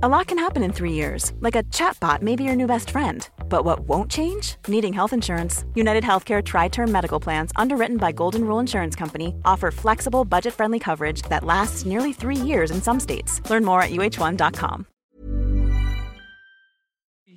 A lot can happen in three years, like a chatbot may be your new best friend. But what won't change? Needing health insurance. United Healthcare Tri Term Medical Plans, underwritten by Golden Rule Insurance Company, offer flexible, budget friendly coverage that lasts nearly three years in some states. Learn more at uh1.com.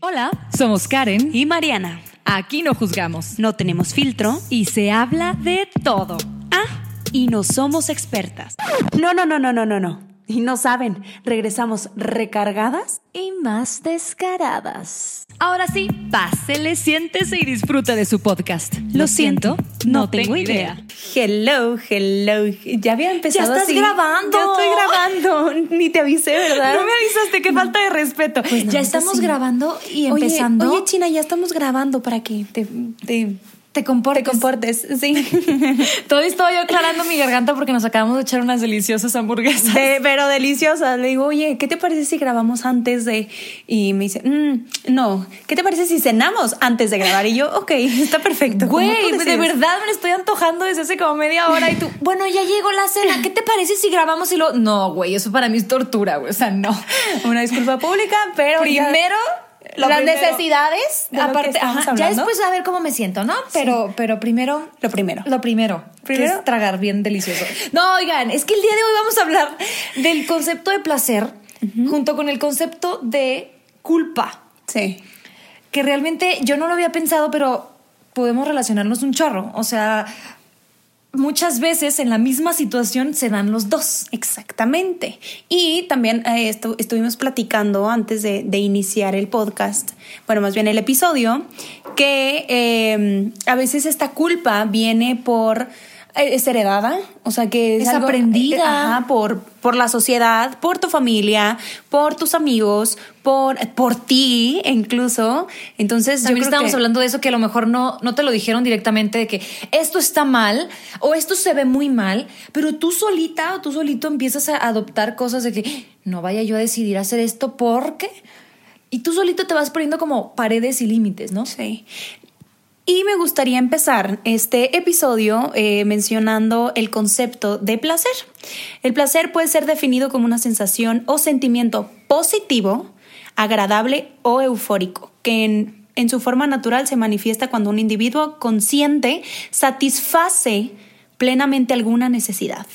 Hola, somos Karen y Mariana. Aquí no juzgamos, no tenemos filtro y se habla de todo. Ah, y no somos expertas. No, no, no, no, no, no, no. Y no saben, regresamos recargadas y más descaradas. Ahora sí, pásele, siéntese y disfruta de su podcast. Lo, siento, no, tengo idea. Hello, hello. Ya había empezado. Ya estás grabando. Ya estoy grabando. Ni te avisé, ¿verdad? No me avisaste, qué falta de respeto. Pues ya estamos grabando y empezando. Oye, China, ya estamos grabando para que te, te te comportes. Te comportes, sí. Todavía estaba yo aclarando mi garganta porque nos acabamos de echar unas deliciosas hamburguesas. pero deliciosas. Le digo, oye, ¿qué te parece si grabamos antes de...? Y me dice, mm, no, ¿qué te parece si cenamos antes de grabar? Y yo, ok, está perfecto. Güey, de verdad me estoy antojando desde hace como media hora y tú, bueno, ya llegó la cena, ¿qué te parece si grabamos y lo...? No, güey, eso para mí es tortura, güey, o sea, no. Una disculpa pública, pero... Primero las necesidades, aparte, ya después a ver cómo me siento, ¿no? Pero, pero primero. Lo primero. Lo primero. Primero. es tragar bien delicioso. No, oigan, es que el día de hoy vamos a hablar del concepto de placer junto con el concepto de culpa. Sí. Que realmente yo no lo había pensado, pero podemos relacionarnos un chorro. O sea, muchas veces en la misma situación se dan los dos. Exactamente. Y también eh, estuvimos platicando antes de, iniciar el podcast, bueno, más bien el episodio, que eh, a veces esta culpa viene por es heredada, o sea que es, aprendida eh, por, por la sociedad, por tu familia, por tus amigos, por, por ti incluso. Entonces, también estábamos hablando de eso que a lo mejor no, no te lo dijeron directamente de que esto está mal o esto se ve muy mal, pero tú solita o tú solito empiezas a adoptar cosas de que no vaya yo a decidir hacer esto porque y tú solito te vas poniendo como paredes y límites, ¿no? Sí. Y me gustaría empezar este episodio eh, mencionando el concepto de placer. El placer puede ser definido como una sensación o sentimiento positivo, agradable o eufórico, que en, su forma natural se manifiesta cuando un individuo consciente satisface plenamente alguna necesidad.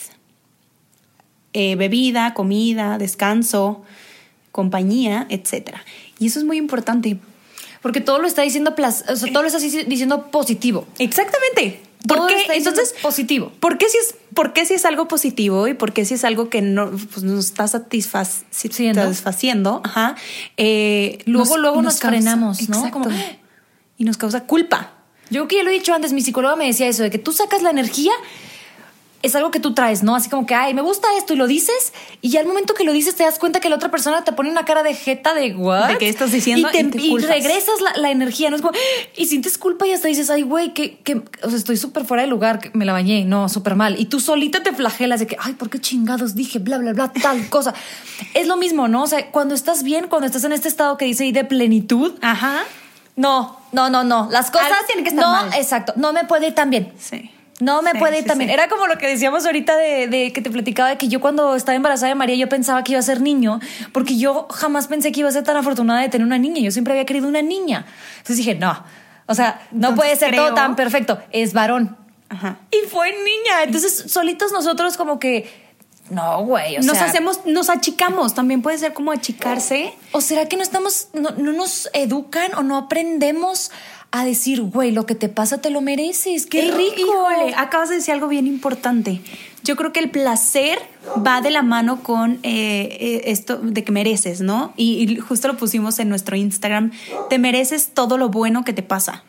Eh, bebida, comida, descanso, compañía, etc. Y eso es muy importante porque todo lo está diciendo, o sea, todo lo está diciendo positivo. Exactamente. ¿Por qué? Entonces, positivo. ¿Por qué si es, por qué si es algo positivo y por qué si es algo que no pues, nos está satisfaciendo? Ajá. Eh, luego, luego nos, frenamos, ¿no? y nos causa culpa. Yo creo que ya lo he dicho antes, mi psicóloga me decía eso, de que tú sacas la energía es algo que tú traes, ¿no? Así como que, ay, me gusta esto y lo dices y ya al momento que lo dices te das cuenta que la otra persona te pone una cara de jeta de what? ¿De qué estás diciendo? Y, regresas la, energía, ¿no? Es como, y sientes culpa y hasta dices, ay, güey, que, que, o sea, estoy súper fuera de lugar, me la bañé, no, súper mal. Y tú solita te flagelas de que, ay, ¿por qué chingados dije bla, bla, bla, tal cosa? es lo mismo, ¿no? O sea, cuando estás bien, cuando estás en este estado que dice ahí de plenitud, ajá. No, no, no, no. Las cosas tienen que estar no, exacto. No me puede ir tan bien. Sí. No me puede ir también. Era como lo que decíamos ahorita de, que te platicaba de que yo cuando estaba embarazada de María yo pensaba que iba a ser niño, porque yo jamás pensé que iba a ser tan afortunada de tener una niña. Yo siempre había querido una niña. Entonces dije, no, o sea, no puede ser todo tan perfecto. Es varón. Ajá. Y fue niña. Entonces, solitos nosotros como que... No, güey. nos hacemos, nos achicamos. También puede ser como achicarse. ¿O será que no estamos, no, no nos educan o no aprendemos a decir, güey, lo que te pasa te lo mereces, qué rico. Híjole, acabas de decir algo bien importante. Yo creo que el placer va de la mano con eh, eh, esto de que mereces, ¿no? Y, justo lo pusimos en nuestro Instagram, te mereces todo lo bueno que te pasa.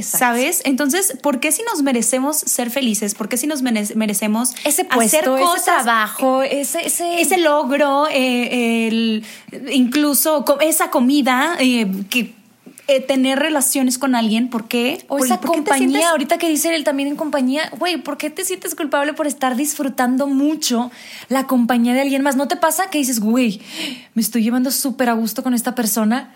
¿Sabes? Entonces, ¿por qué si nos merecemos ser felices? ¿Por qué si nos merecemos ese puesto, hacer cosas, ese trabajo, ese, ese... ese logro, eh, el, incluso esa comida que eh, tener relaciones con alguien, ¿por qué? O esa compañía, ahorita que dice él también en compañía, güey, ¿por qué te sientes culpable por estar disfrutando mucho la compañía de alguien más? ¿No te pasa que dices, güey, me estoy llevando súper a gusto con esta persona?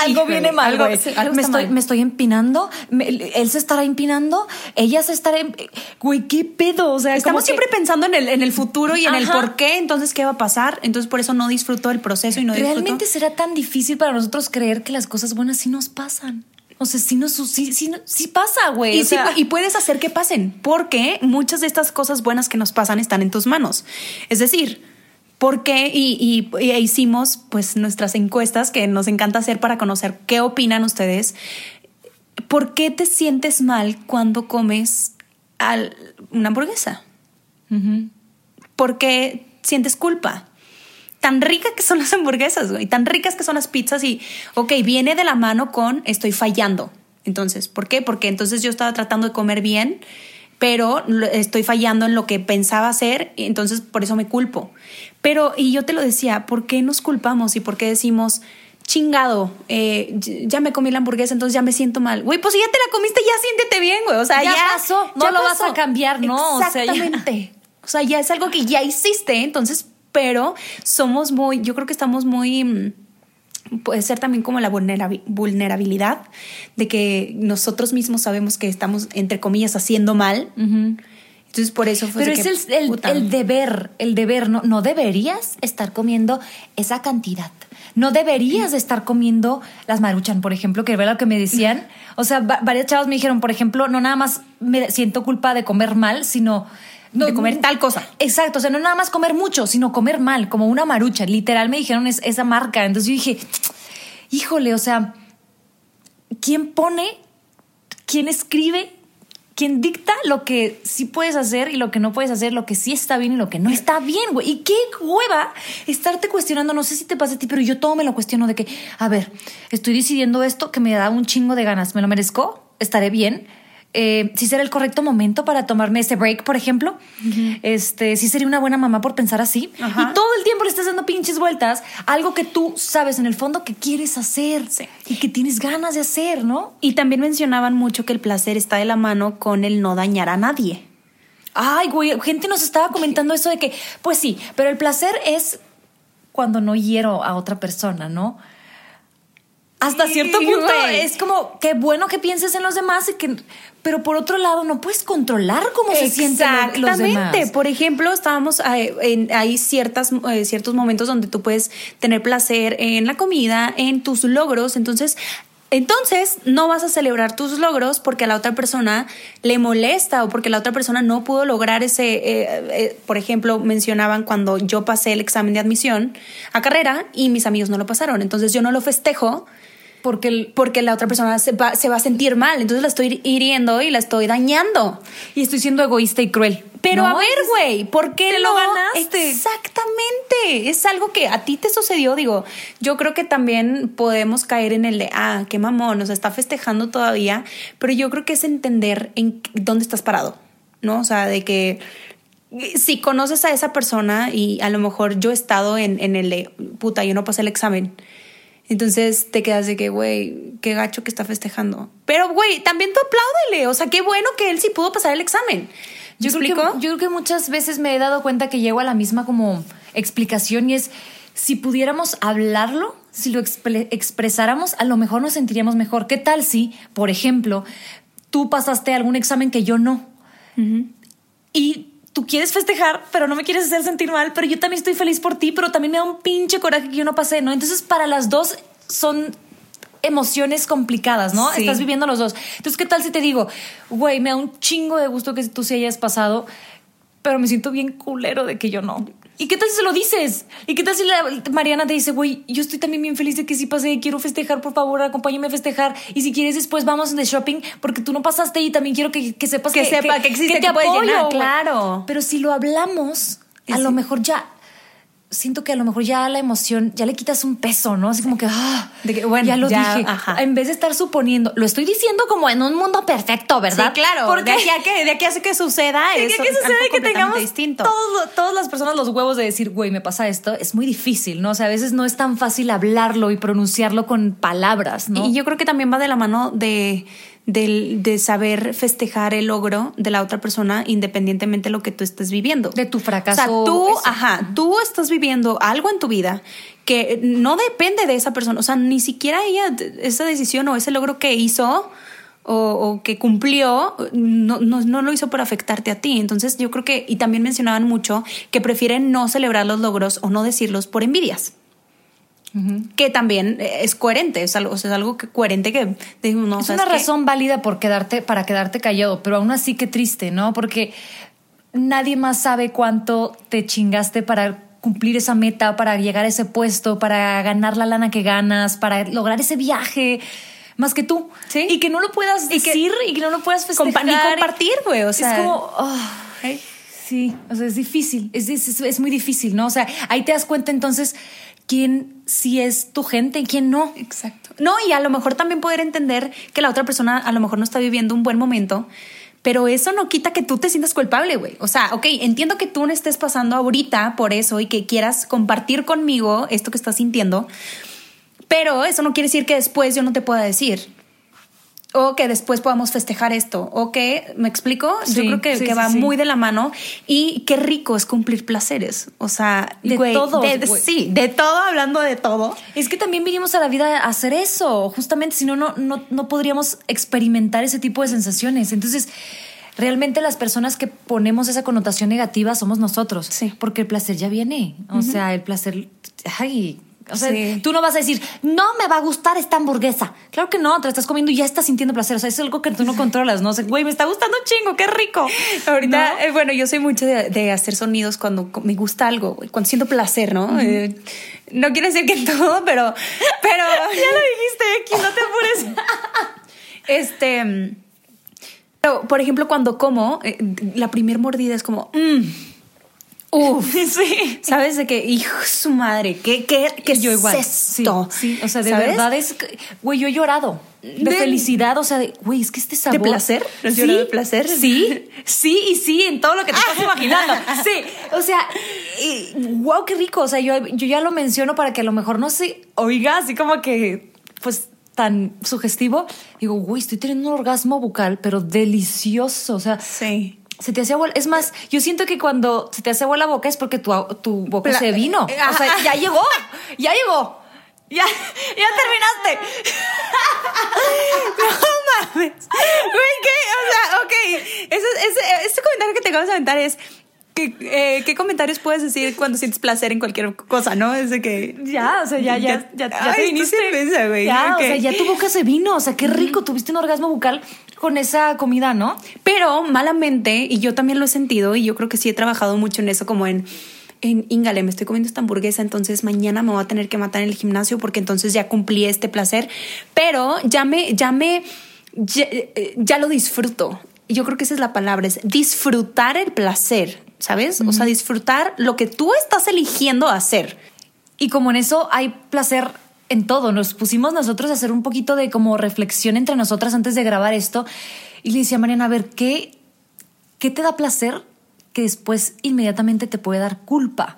Algo Híjole, viene mal, algo- güey. sí, algo me, estoy, mal. me estoy empinando, me- él se estará empinando, ella se estará... em- Güey, ¿qué pedo? O sea, Estamos siempre que pensando en el, en el futuro y en el por qué, entonces qué va a pasar. Entonces por eso no disfruto del proceso y no disfruto. ¿Realmente será tan difícil para nosotros creer que las cosas buenas sí nos pasan? O sea, sí, nos, sí, sí, sí pasa, güey. Y, o sí, sea, y puedes hacer que pasen, porque muchas de estas cosas buenas que nos pasan están en tus manos. Es decir, ¿por qué? Y, y- y hicimos pues nuestras encuestas que nos encanta hacer para conocer qué opinan ustedes. ¿Por qué te sientes mal cuando comes al- una hamburguesa? ¿Por qué sientes culpa? Tan rica que son las hamburguesas, güey, tan ricas que son las pizzas y, ok, viene de la mano con estoy fallando. Entonces, ¿por qué? Porque entonces yo estaba tratando de comer bien, pero estoy fallando en lo que pensaba hacer, y entonces por eso me culpo. Pero, y yo te lo decía, ¿por qué nos culpamos y por qué decimos, chingado, eh, ya me comí la hamburguesa, entonces ya me siento mal? Güey, pues si ya te la comiste, ya siéntete bien, güey. O sea, Ya ya, pasó, no ya lo vas a cambiar, ¿no? O sea, ya- Exactamente. O sea, ya es algo que ya hiciste, entonces, pero somos muy, yo creo que estamos muy, mm, puede ser también como la vulnerabi- vulnerabilidad de que nosotros mismos sabemos que estamos, entre comillas, haciendo mal. Entonces, por eso fue Pero es que, el, el- puta. el deber, el deber, no, no deberías estar comiendo esa cantidad. No deberías de estar comiendo las maruchan, por ejemplo, que era lo que me decían. O sea, va- varias chavas me dijeron, por ejemplo, no nada más me siento culpa de comer mal, sino... no- De comer tal cosa. Exacto, o sea, no nada más comer mucho, sino comer mal, como una marucha. Literal me dijeron es- esa marca. Entonces yo dije, híjole, o sea, ¿quién pone, quién escribe, quién dicta lo que sí puedes hacer y lo que no puedes hacer, lo que sí está bien y lo que no está bien, güey? Y qué hueva estarte cuestionando, no sé si te pasa a ti, pero yo todo me lo cuestiono de que, a ver, estoy decidiendo esto que me da un chingo de ganas, ¿me lo merezco? ¿Estaré bien? Eh, si será el correcto momento para tomarme ese break, por ejemplo. Este, si sería una buena mamá por pensar así. Y todo el tiempo le estás dando pinches vueltas a algo que tú sabes en el fondo que quieres hacer y que tienes ganas de hacer, ¿no? Y también mencionaban mucho que el placer está de la mano con el no dañar a nadie. Ay, güey, gente nos estaba comentando eso de que, pues sí, pero el placer es cuando no hiero a otra persona, ¿no? Hasta cierto punto es como qué bueno que pienses en los demás y que pero por otro lado no puedes controlar cómo se sienten lo- los demás. Exactamente. Por ejemplo, estábamos eh, en, hay ciertas eh, ciertos momentos donde tú puedes tener placer en la comida, en tus logros, entonces entonces no vas a celebrar tus logros porque a la otra persona le molesta o porque la otra persona no pudo lograr ese, eh, eh, por ejemplo, mencionaban cuando yo pasé el examen de admisión a carrera y mis amigos no lo pasaron, entonces yo no lo festejo porque el- porque la otra persona se va, se va a sentir mal, entonces la estoy hiriendo y la estoy dañando. y estoy siendo egoísta y cruel. Pero ¿no? a ver, güey, ¿por qué Te no? lo ganaste. Exactamente. Es algo que a ti te sucedió. Digo, yo creo que también podemos caer en el de, ah, qué mamón, nos está festejando todavía. Pero yo creo que es entender en dónde estás parado, ¿no? O sea, de que si conoces a esa persona y a lo mejor yo he estado en, en el de, puta, yo no pasé el examen. Entonces te quedas de que, güey, qué gacho que está festejando. Pero, güey, también tú apláudele. O sea, qué bueno que él sí pudo pasar el examen. ¿Me Yo creo, explico? que, yo creo que muchas veces me he dado cuenta que llego a la misma como explicación y es si pudiéramos hablarlo, si lo expre- expresáramos, a lo mejor nos sentiríamos mejor. ¿Qué tal si, por ejemplo, tú pasaste algún examen que yo no? Y tú quieres festejar, pero no me quieres hacer sentir mal, pero yo también estoy feliz por ti, pero también me da un pinche coraje que yo no pasé, ¿no? Entonces, para las dos son emociones complicadas, ¿no? Sí. Estás viviendo los dos. Entonces, ¿qué tal si te digo, güey, me da un chingo de gusto que tú sí hayas pasado, pero me siento bien culero de que yo no? ¿Y qué tal si se lo dices? ¿Y qué tal si la, Mariana te dice, güey, yo estoy también bien feliz de que sí pasé, quiero festejar, por favor, acompáñame a festejar. Y si quieres, después vamos de shopping, porque tú no pasaste y también quiero que, que sepas Que sepa que existe, te que puedes apoyo, llenar, claro. Pero si lo hablamos, a Sí. lo mejor ya siento que a lo mejor ya la emoción, ya le quitas un peso, ¿no? Así como que, ah, De que, bueno, ya lo ya, dije. ajá. En vez de estar suponiendo, lo estoy diciendo como en un mundo perfecto, ¿verdad? Sí, claro. Porque de aquí a que, de aquí a que suceda, de es que, sucede que tengamos distinto. todos- todas las personas los huevos de decir, güey, me pasa esto, es muy difícil, ¿no? O sea, a veces no es tan fácil hablarlo y pronunciarlo con palabras, ¿no? Y yo creo que también va de la mano de, del- de saber festejar el logro de la otra persona independientemente de lo que tú estés viviendo. De tu fracaso, O sea, tú, eso. ajá, tú estás viviendo algo en tu vida que no depende de esa persona. O sea, ni siquiera ella, esa decisión o ese logro que hizo o, o que cumplió, no, no, no lo hizo por afectarte a ti. Entonces yo creo que, y también mencionaban mucho que prefieren no celebrar los logros o no decirlos por envidias. Que también es coherente, es algo, o sea, es algo que, coherente que no, es ¿sabes una qué? razón válida por quedarte, para quedarte callado, pero aún así qué triste, ¿no? Porque nadie más sabe cuánto te chingaste para cumplir esa meta, para llegar a ese puesto, para ganar la lana que ganas, para lograr ese viaje, más que tú. Sí. Y que no lo puedas Y que- decir y que no lo puedas Compa- festejar. ni compartir, güey, o sea, es como... ah, Sí, o sea, es difícil, es, es, es muy difícil, ¿no? O sea, ahí te das cuenta entonces quién sí es tu gente y quién no. Exacto. No, y a lo mejor también poder entender que la otra persona a lo mejor no está viviendo un buen momento, pero eso no quita que tú te sientas culpable, güey. O sea, ok, entiendo que tú no estés pasando ahorita por eso y que quieras compartir conmigo esto que estás sintiendo, pero eso no quiere decir que después yo no te pueda decir. O que después podamos festejar esto. O que, ¿me explico? Sí, yo creo que, sí, que sí, va sí. muy de la mano. Y qué rico es cumplir placeres. O sea, De güey, todos, de- güey. sí, de todo, hablando de todo. Es que también vinimos a la vida a hacer eso, justamente, si no, no, no, no podríamos experimentar ese tipo de sensaciones. Entonces, realmente las personas que ponemos esa connotación negativa somos nosotros, Sí. porque el placer ya viene, o sea, el placer, ay, o sea, Sí. tú no vas a decir, no me va a gustar esta hamburguesa. Claro que no, te la estás comiendo y ya estás sintiendo placer, o sea, es algo que tú no controlas, ¿no? O sea, güey, me está gustando un chingo, qué rico. Ahorita, ¿No? eh, bueno, yo soy mucho de, de hacer sonidos cuando me gusta algo, cuando siento placer, ¿no? Eh, no quiero decir que en todo, pero, pero ya lo dijiste, aquí no te apures. este, pero, por ejemplo, cuando como, eh, la primer mordida es como, mm, Uf, Sí. ¿sabes? De que, hijo de su madre, ¿qué, qué, qué yo es igual. esto? Sí, sí, o sea, de ¿Sabes? verdad es, güey, yo he llorado de, De- felicidad, o sea, de, güey, es que este sabor. placer? ¿Has Sí, llorado de placer? Sí, sí y sí, en todo lo que te estás imaginando. Sí, o sea, y, wow, qué rico. O sea, yo, yo ya lo menciono para que a lo mejor no se oiga así como que, pues, tan sugestivo. Digo, güey, estoy teniendo un orgasmo bucal, pero delicioso. O sea, Sí. Se te hace agua. Es más, yo siento que cuando se te hace agua la boca es porque tu, tu boca Pla- se vino. eh, O sea, ya llegó, ya llegó. Ya, ya terminaste. mames. Güey, ¿qué? O sea, ok. Ese, ese, este comentario que te acabas de aventar es. que, eh, ¿Qué comentarios puedes decir cuando sientes placer en cualquier cosa, no? Es de que. Ya, o sea, ya, ya, ya, ya, Ay, te viniste. piensas, güey, Ya, ok. o sea, ya tu boca se vino. O sea, qué rico. Tuviste un orgasmo bucal con esa comida, ¿no? Pero malamente, y yo también lo he sentido, y yo creo que sí he trabajado mucho en eso, como en. En Ingale, me estoy comiendo esta hamburguesa, entonces mañana me voy a tener que matar en el gimnasio porque entonces ya cumplí este placer. Pero ya me, ya me, ya, eh, ya lo disfruto. Yo creo que esa es la palabra, es disfrutar el placer, ¿sabes? O sea, disfrutar lo que tú estás eligiendo hacer. Y como en eso hay placer en todo, nos pusimos nosotros a hacer un poquito de como reflexión entre nosotras antes de grabar esto. Y le decía a Mariana, a ver, ¿qué, qué te da placer que después inmediatamente te puede dar culpa?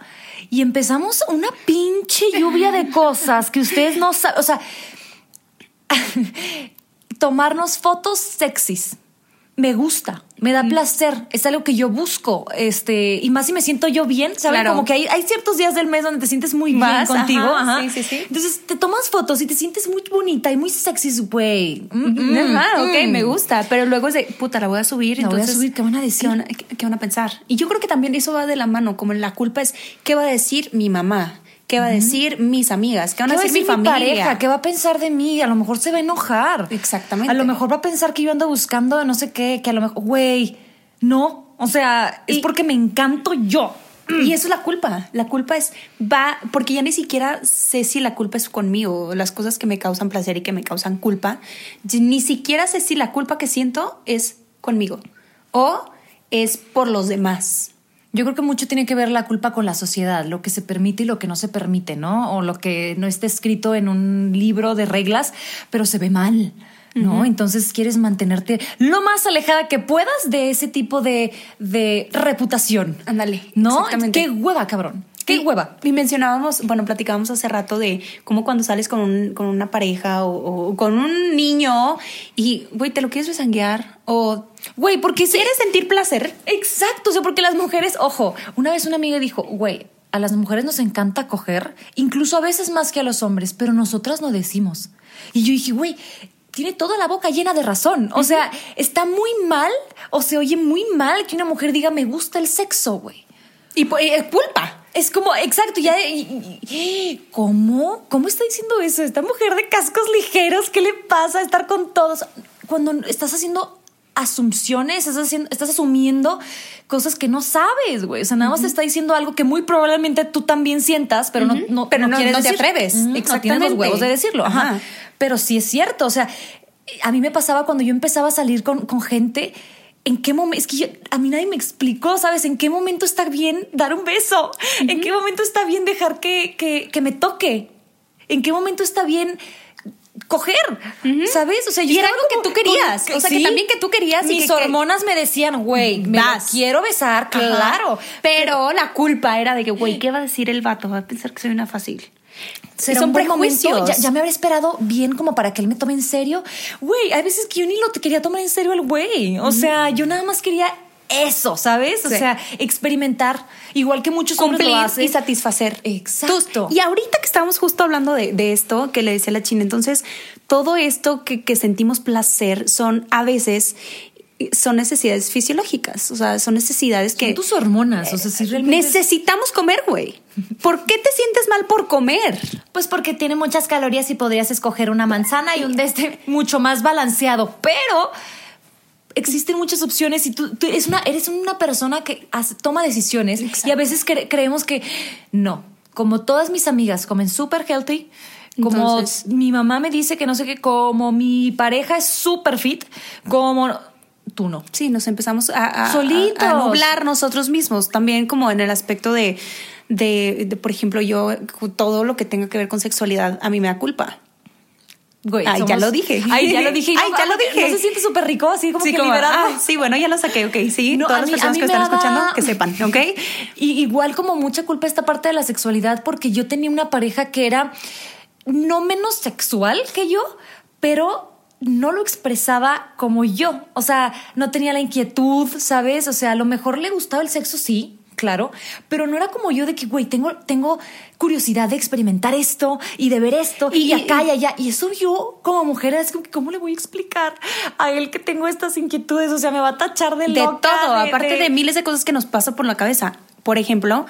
Y empezamos una pinche lluvia de cosas que ustedes no saben. O sea, tomarnos fotos sexys. Me gusta, me da placer, es algo que yo busco, este, y más si me siento yo bien, ¿saben? Claro. Como que hay, hay ciertos días del mes donde te sientes muy Más, bien contigo, ajá, ajá. sí, sí, sí. Entonces te tomas fotos y te sientes muy bonita y muy sexy, güey. Mm, mm, Ajá, ok, me gusta, pero luego es de, puta, la voy a subir, La voy a entonces... subir, ¿qué van a decir? ¿Qué van a, qué- qué van a pensar? Y yo creo que también eso va de la mano, como la culpa es, ¿qué va a decir mi mamá? ¿Qué va a decir mis amigas? ¿Qué van ¿Qué a decir, mi pareja? ¿Qué va a pensar de mí? A lo mejor se va a enojar. Exactamente. A lo mejor va a pensar que yo ando buscando no sé qué, que a lo mejor, güey, no. O sea, es Y- porque me encanto yo. Y eso es la culpa. La culpa es, va, porque ya ni siquiera sé si la culpa es conmigo, las cosas que me causan placer y que me causan culpa, ni siquiera sé si la culpa que siento es conmigo o es por los demás. Yo creo que mucho tiene que ver la culpa con la sociedad, lo que se permite y lo que no se permite, ¿no? O lo que no está escrito en un libro de reglas, pero se ve mal, ¿no? Entonces quieres mantenerte lo más alejada que puedas de ese tipo de, de reputación. Ándale, ¿No? exactamente. Qué hueva, cabrón. Qué Y- hueva. Y mencionábamos, bueno, platicábamos hace rato de cómo cuando sales con, un- con una pareja o, o con un niño y, güey, ¿te lo quieres besanguear? O, Güey, porque si ¿quieres sentir placer? Exacto, o sea, porque las mujeres, ojo, una vez una amiga dijo, güey, a las mujeres nos encanta coger, incluso a veces más que a los hombres, pero nosotras no decimos. Y yo dije, güey, tiene toda la boca llena de razón. O sea, está muy mal o se oye muy mal que una mujer diga, me gusta el sexo, güey. Y po- eh, culpa. Es como, exacto, ya. y- y- ¿Cómo? ¿Cómo está diciendo eso? Esta mujer de cascos ligeros, ¿qué le pasa a estar con todos? Cuando estás haciendo asunciones, estás, haciendo, estás asumiendo cosas que no sabes, güey. O sea, nada más te está diciendo algo que muy probablemente tú también sientas, pero no, no, Pero no- quieres no te atreves. No tienes los huevos de decirlo. Ajá. Ajá. Pero sí es cierto. O sea, a mí me pasaba cuando yo empezaba a salir con, con gente. ¿En qué momento? Es que yo- a mí nadie me explicó, ¿sabes? ¿En qué momento está bien dar un beso? ¿En qué momento está bien dejar que, que, que me toque? ¿En qué momento está bien coger? ¿Sabes? O sea, Y era algo que tú querías. O sea, que también que tú querías Mis que- hormonas me decían, güey, me lo quiero besar, claro. Pero la culpa era de que, güey, ¿qué va a decir el vato? Va a pensar que soy una fácil. será son un buen momento. prejuicios. Ya, ya me habré esperado bien como para que él me tome en serio. Güey, hay veces que yo ni lo quería tomar en serio el güey. O sea, yo nada más quería eso, ¿sabes? O Sí. sea, experimentar. Igual que muchos hombres Cumplir lo hacen. y satisfacer. Exacto. Y ahorita que estábamos justo hablando de, de esto que le decía a la China, entonces todo esto que, que sentimos placer son a veces son necesidades fisiológicas, o sea, son necesidades que Son tus hormonas. O sea, si realmente. necesitamos comer, güey. ¿Por qué te sientes mal por comer? Pues porque tiene muchas calorías y podrías escoger una manzana y un de este mucho más balanceado. Pero existen muchas opciones y tú, tú eres, una, eres una persona que hace- toma decisiones y a veces cre- creemos que no. Como todas mis amigas comen súper healthy, como Entonces- mi mamá me dice que no sé qué, como mi pareja es súper fit, como tú no. Sí, nos empezamos a, a- a- Solitos. a nublar nosotros mismos, también como en el aspecto de, de, de, por ejemplo, yo, todo lo que tenga que ver con sexualidad, a mí me da culpa. Güey, Ay, ya lo dije. Ay, ya lo dije. Ay, ya lo dije. No se siente súper rico, así como sí, que como, liberado. ah, sí, bueno, ya lo saqué, ok, sí. No, Todas las personas que están daba- escuchando, que sepan, ¿ok? Y igual como mucha culpa esta parte de la sexualidad, porque yo tenía una pareja que era no menos sexual que yo, pero no lo expresaba como yo. O sea, no tenía la inquietud, ¿sabes? O sea, a lo mejor le gustaba el sexo, sí. Claro, pero no era como yo de que, güey, tengo, tengo curiosidad de experimentar esto y de ver esto y, Y- acá y allá. Y eso yo, como mujer, es como que, ¿cómo le voy a explicar a él que tengo estas inquietudes? O sea, me va a tachar de De loca. todo, aparte de... miles de cosas que nos pasa por la cabeza. Por ejemplo,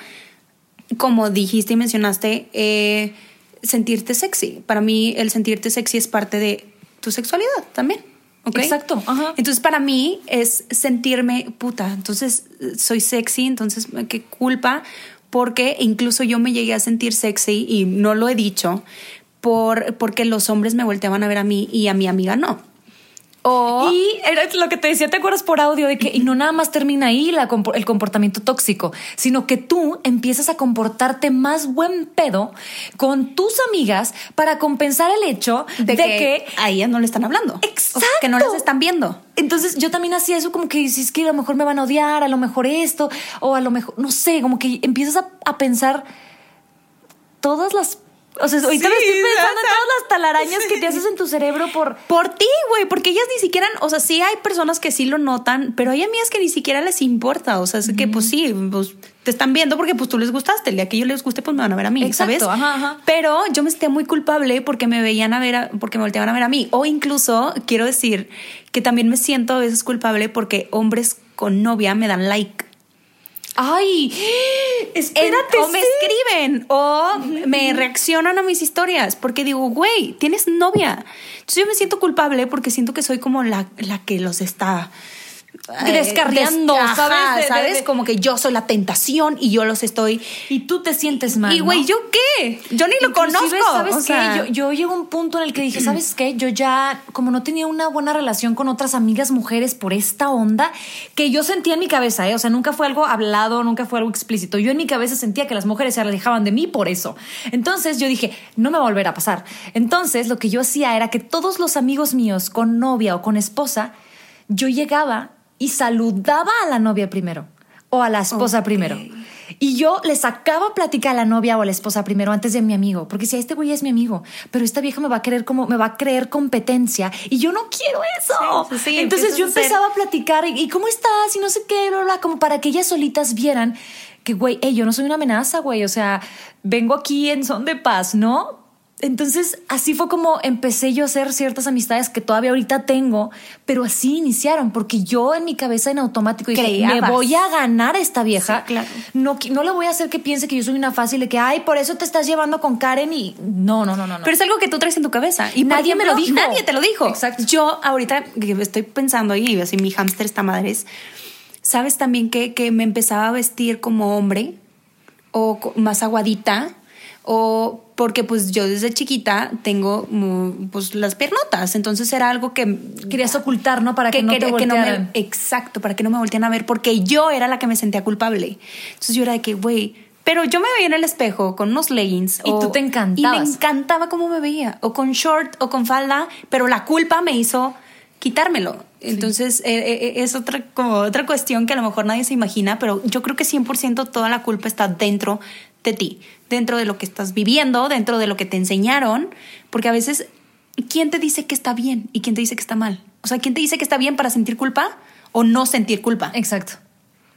como dijiste y mencionaste, eh, sentirte sexy. Para mí, el sentirte sexy es parte de tu sexualidad también. Exacto, ajá. Entonces, para mí es sentirme puta. Entonces, soy sexy, entonces, qué culpa. Porque incluso yo me llegué a sentir sexy y no lo he dicho por, porque los hombres me volteaban a ver a mí y a mi amiga no. O Y era lo que te decía, ¿te acuerdas por audio? De que y no nada más termina ahí la el comportamiento tóxico, sino que tú empiezas a comportarte más buen pedo con tus amigas para compensar el hecho de, que, a ellas no le están hablando. Exacto. O que no las están viendo. Entonces yo también hacía eso como que si es que a lo mejor me van a odiar, a lo mejor esto, o a lo mejor, no sé, como que empiezas a, a pensar todas las... O sea, ahorita me Sí, estoy pensando en todas las talarañas que te haces en tu cerebro por... Por ti, güey, porque ellas ni siquiera, o sea, sí hay personas que sí lo notan, pero hay amigas que ni siquiera les importa, o sea, es que pues sí, pues te están viendo porque pues tú les gustaste, el día que yo les guste pues me van a ver a mí, Exacto, ¿sabes? ajá, ajá. Pero yo me sentía muy culpable porque me veían a ver, a- porque me volteaban a ver a mí, o incluso quiero decir que también me siento a veces culpable porque hombres con novia me dan like. Ay, En- espérate. o me sí. escriben o me reaccionan a mis historias porque digo, güey, tienes novia. Entonces yo me siento culpable porque siento que soy como la, la que los está Descarriando, des- ¿sabes? ajá, De- de- ¿sabes? de- Como que yo soy la tentación y yo los estoy. Y tú te sientes mal. y güey, ¿no? ¿yo qué? Yo ni lo conozco. ¿Sabes o qué? sea, Yo, yo llego a un punto en el que dije, ¿sabes qué? Yo ya, como no tenía una buena relación con otras amigas mujeres por esta onda, que yo sentía en mi cabeza, ¿eh? O sea, nunca fue algo hablado, nunca fue algo explícito. Yo en mi cabeza sentía que las mujeres se alejaban de mí por eso. Entonces yo dije, no me va a volver a pasar. Entonces lo que yo hacía era que todos los amigos míos con novia o con esposa, yo llegaba y saludaba a la novia primero o a la esposa primero. Y yo le sacaba plática a la novia o a la esposa primero antes de mi amigo, porque si este güey es mi amigo, pero esta vieja me va a querer como, me va a creer competencia y yo no quiero eso. Sí, sí, sí, Entonces yo a empezaba a platicar y, y cómo estás y no sé qué, bla, bla, como para que ellas solitas vieran que, güey, hey, yo no soy una amenaza, güey, o sea, vengo aquí en son de paz, ¿no? Entonces, así fue como empecé yo a hacer ciertas amistades que todavía ahorita tengo, pero así iniciaron, porque yo en mi cabeza en automático dije, Creíabas. me voy a ganar a esta vieja. Sí, claro. no, no le voy a hacer que piense que yo soy una fácil de que, ay, por eso te estás llevando con Karen y no, no, no, no. no. Pero es algo que tú traes en tu cabeza. Y Nadie me lo dijo. Nadie te lo dijo. Exacto. Yo ahorita que estoy pensando ahí, así mi hámster está madres. ¿Sabes también que, que me empezaba a vestir como hombre? O más aguadita. O porque pues yo desde chiquita tengo pues las piernotas. Entonces era algo que Querías ocultar, ¿no? Para que, no te quería- que no me- voltearan. exacto, para que no me voltean a ver, porque yo era la que me sentía culpable. Entonces yo era de que, güey, pero yo me veía en el espejo con unos leggings. Y tú te encantabas. Y me encantaba cómo me veía, o con short o con falda, pero la culpa me hizo quitármelo. Entonces eh, eh, es otra, como otra cuestión que a lo mejor nadie se imagina, pero yo creo que 100% toda la culpa está dentro de ti, dentro de lo que estás viviendo, dentro de lo que te enseñaron, porque a veces, ¿quién te dice que está bien y quién te dice que está mal? O sea, ¿quién te dice que está bien para sentir culpa o no sentir culpa? Exacto.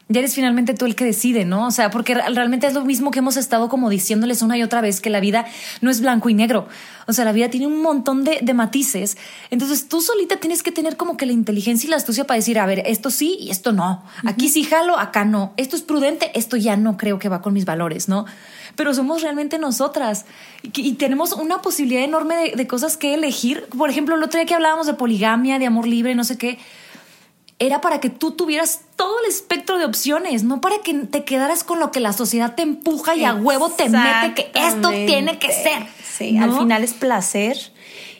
Ya eres finalmente tú el que decide, ¿no? O sea, porque re- realmente es lo mismo que hemos estado como diciéndoles una y otra vez, que la vida no es blanco y negro. O sea, la vida tiene un montón de, de matices. Entonces tú solita tienes que tener como que la inteligencia y la astucia para decir, a ver, esto sí y esto no. Aquí sí jalo, acá no. Esto es prudente, esto ya no creo que va con mis valores, ¿no? Pero somos realmente nosotras y tenemos una posibilidad enorme de, de cosas que elegir. Por ejemplo, el otro día que hablábamos de poligamia, de amor libre, no sé qué era para que tú tuvieras todo el espectro de opciones, no para que te quedaras con lo que la sociedad te empuja y a huevo te mete que esto tiene que ser. Sí, ¿no? al final es placer.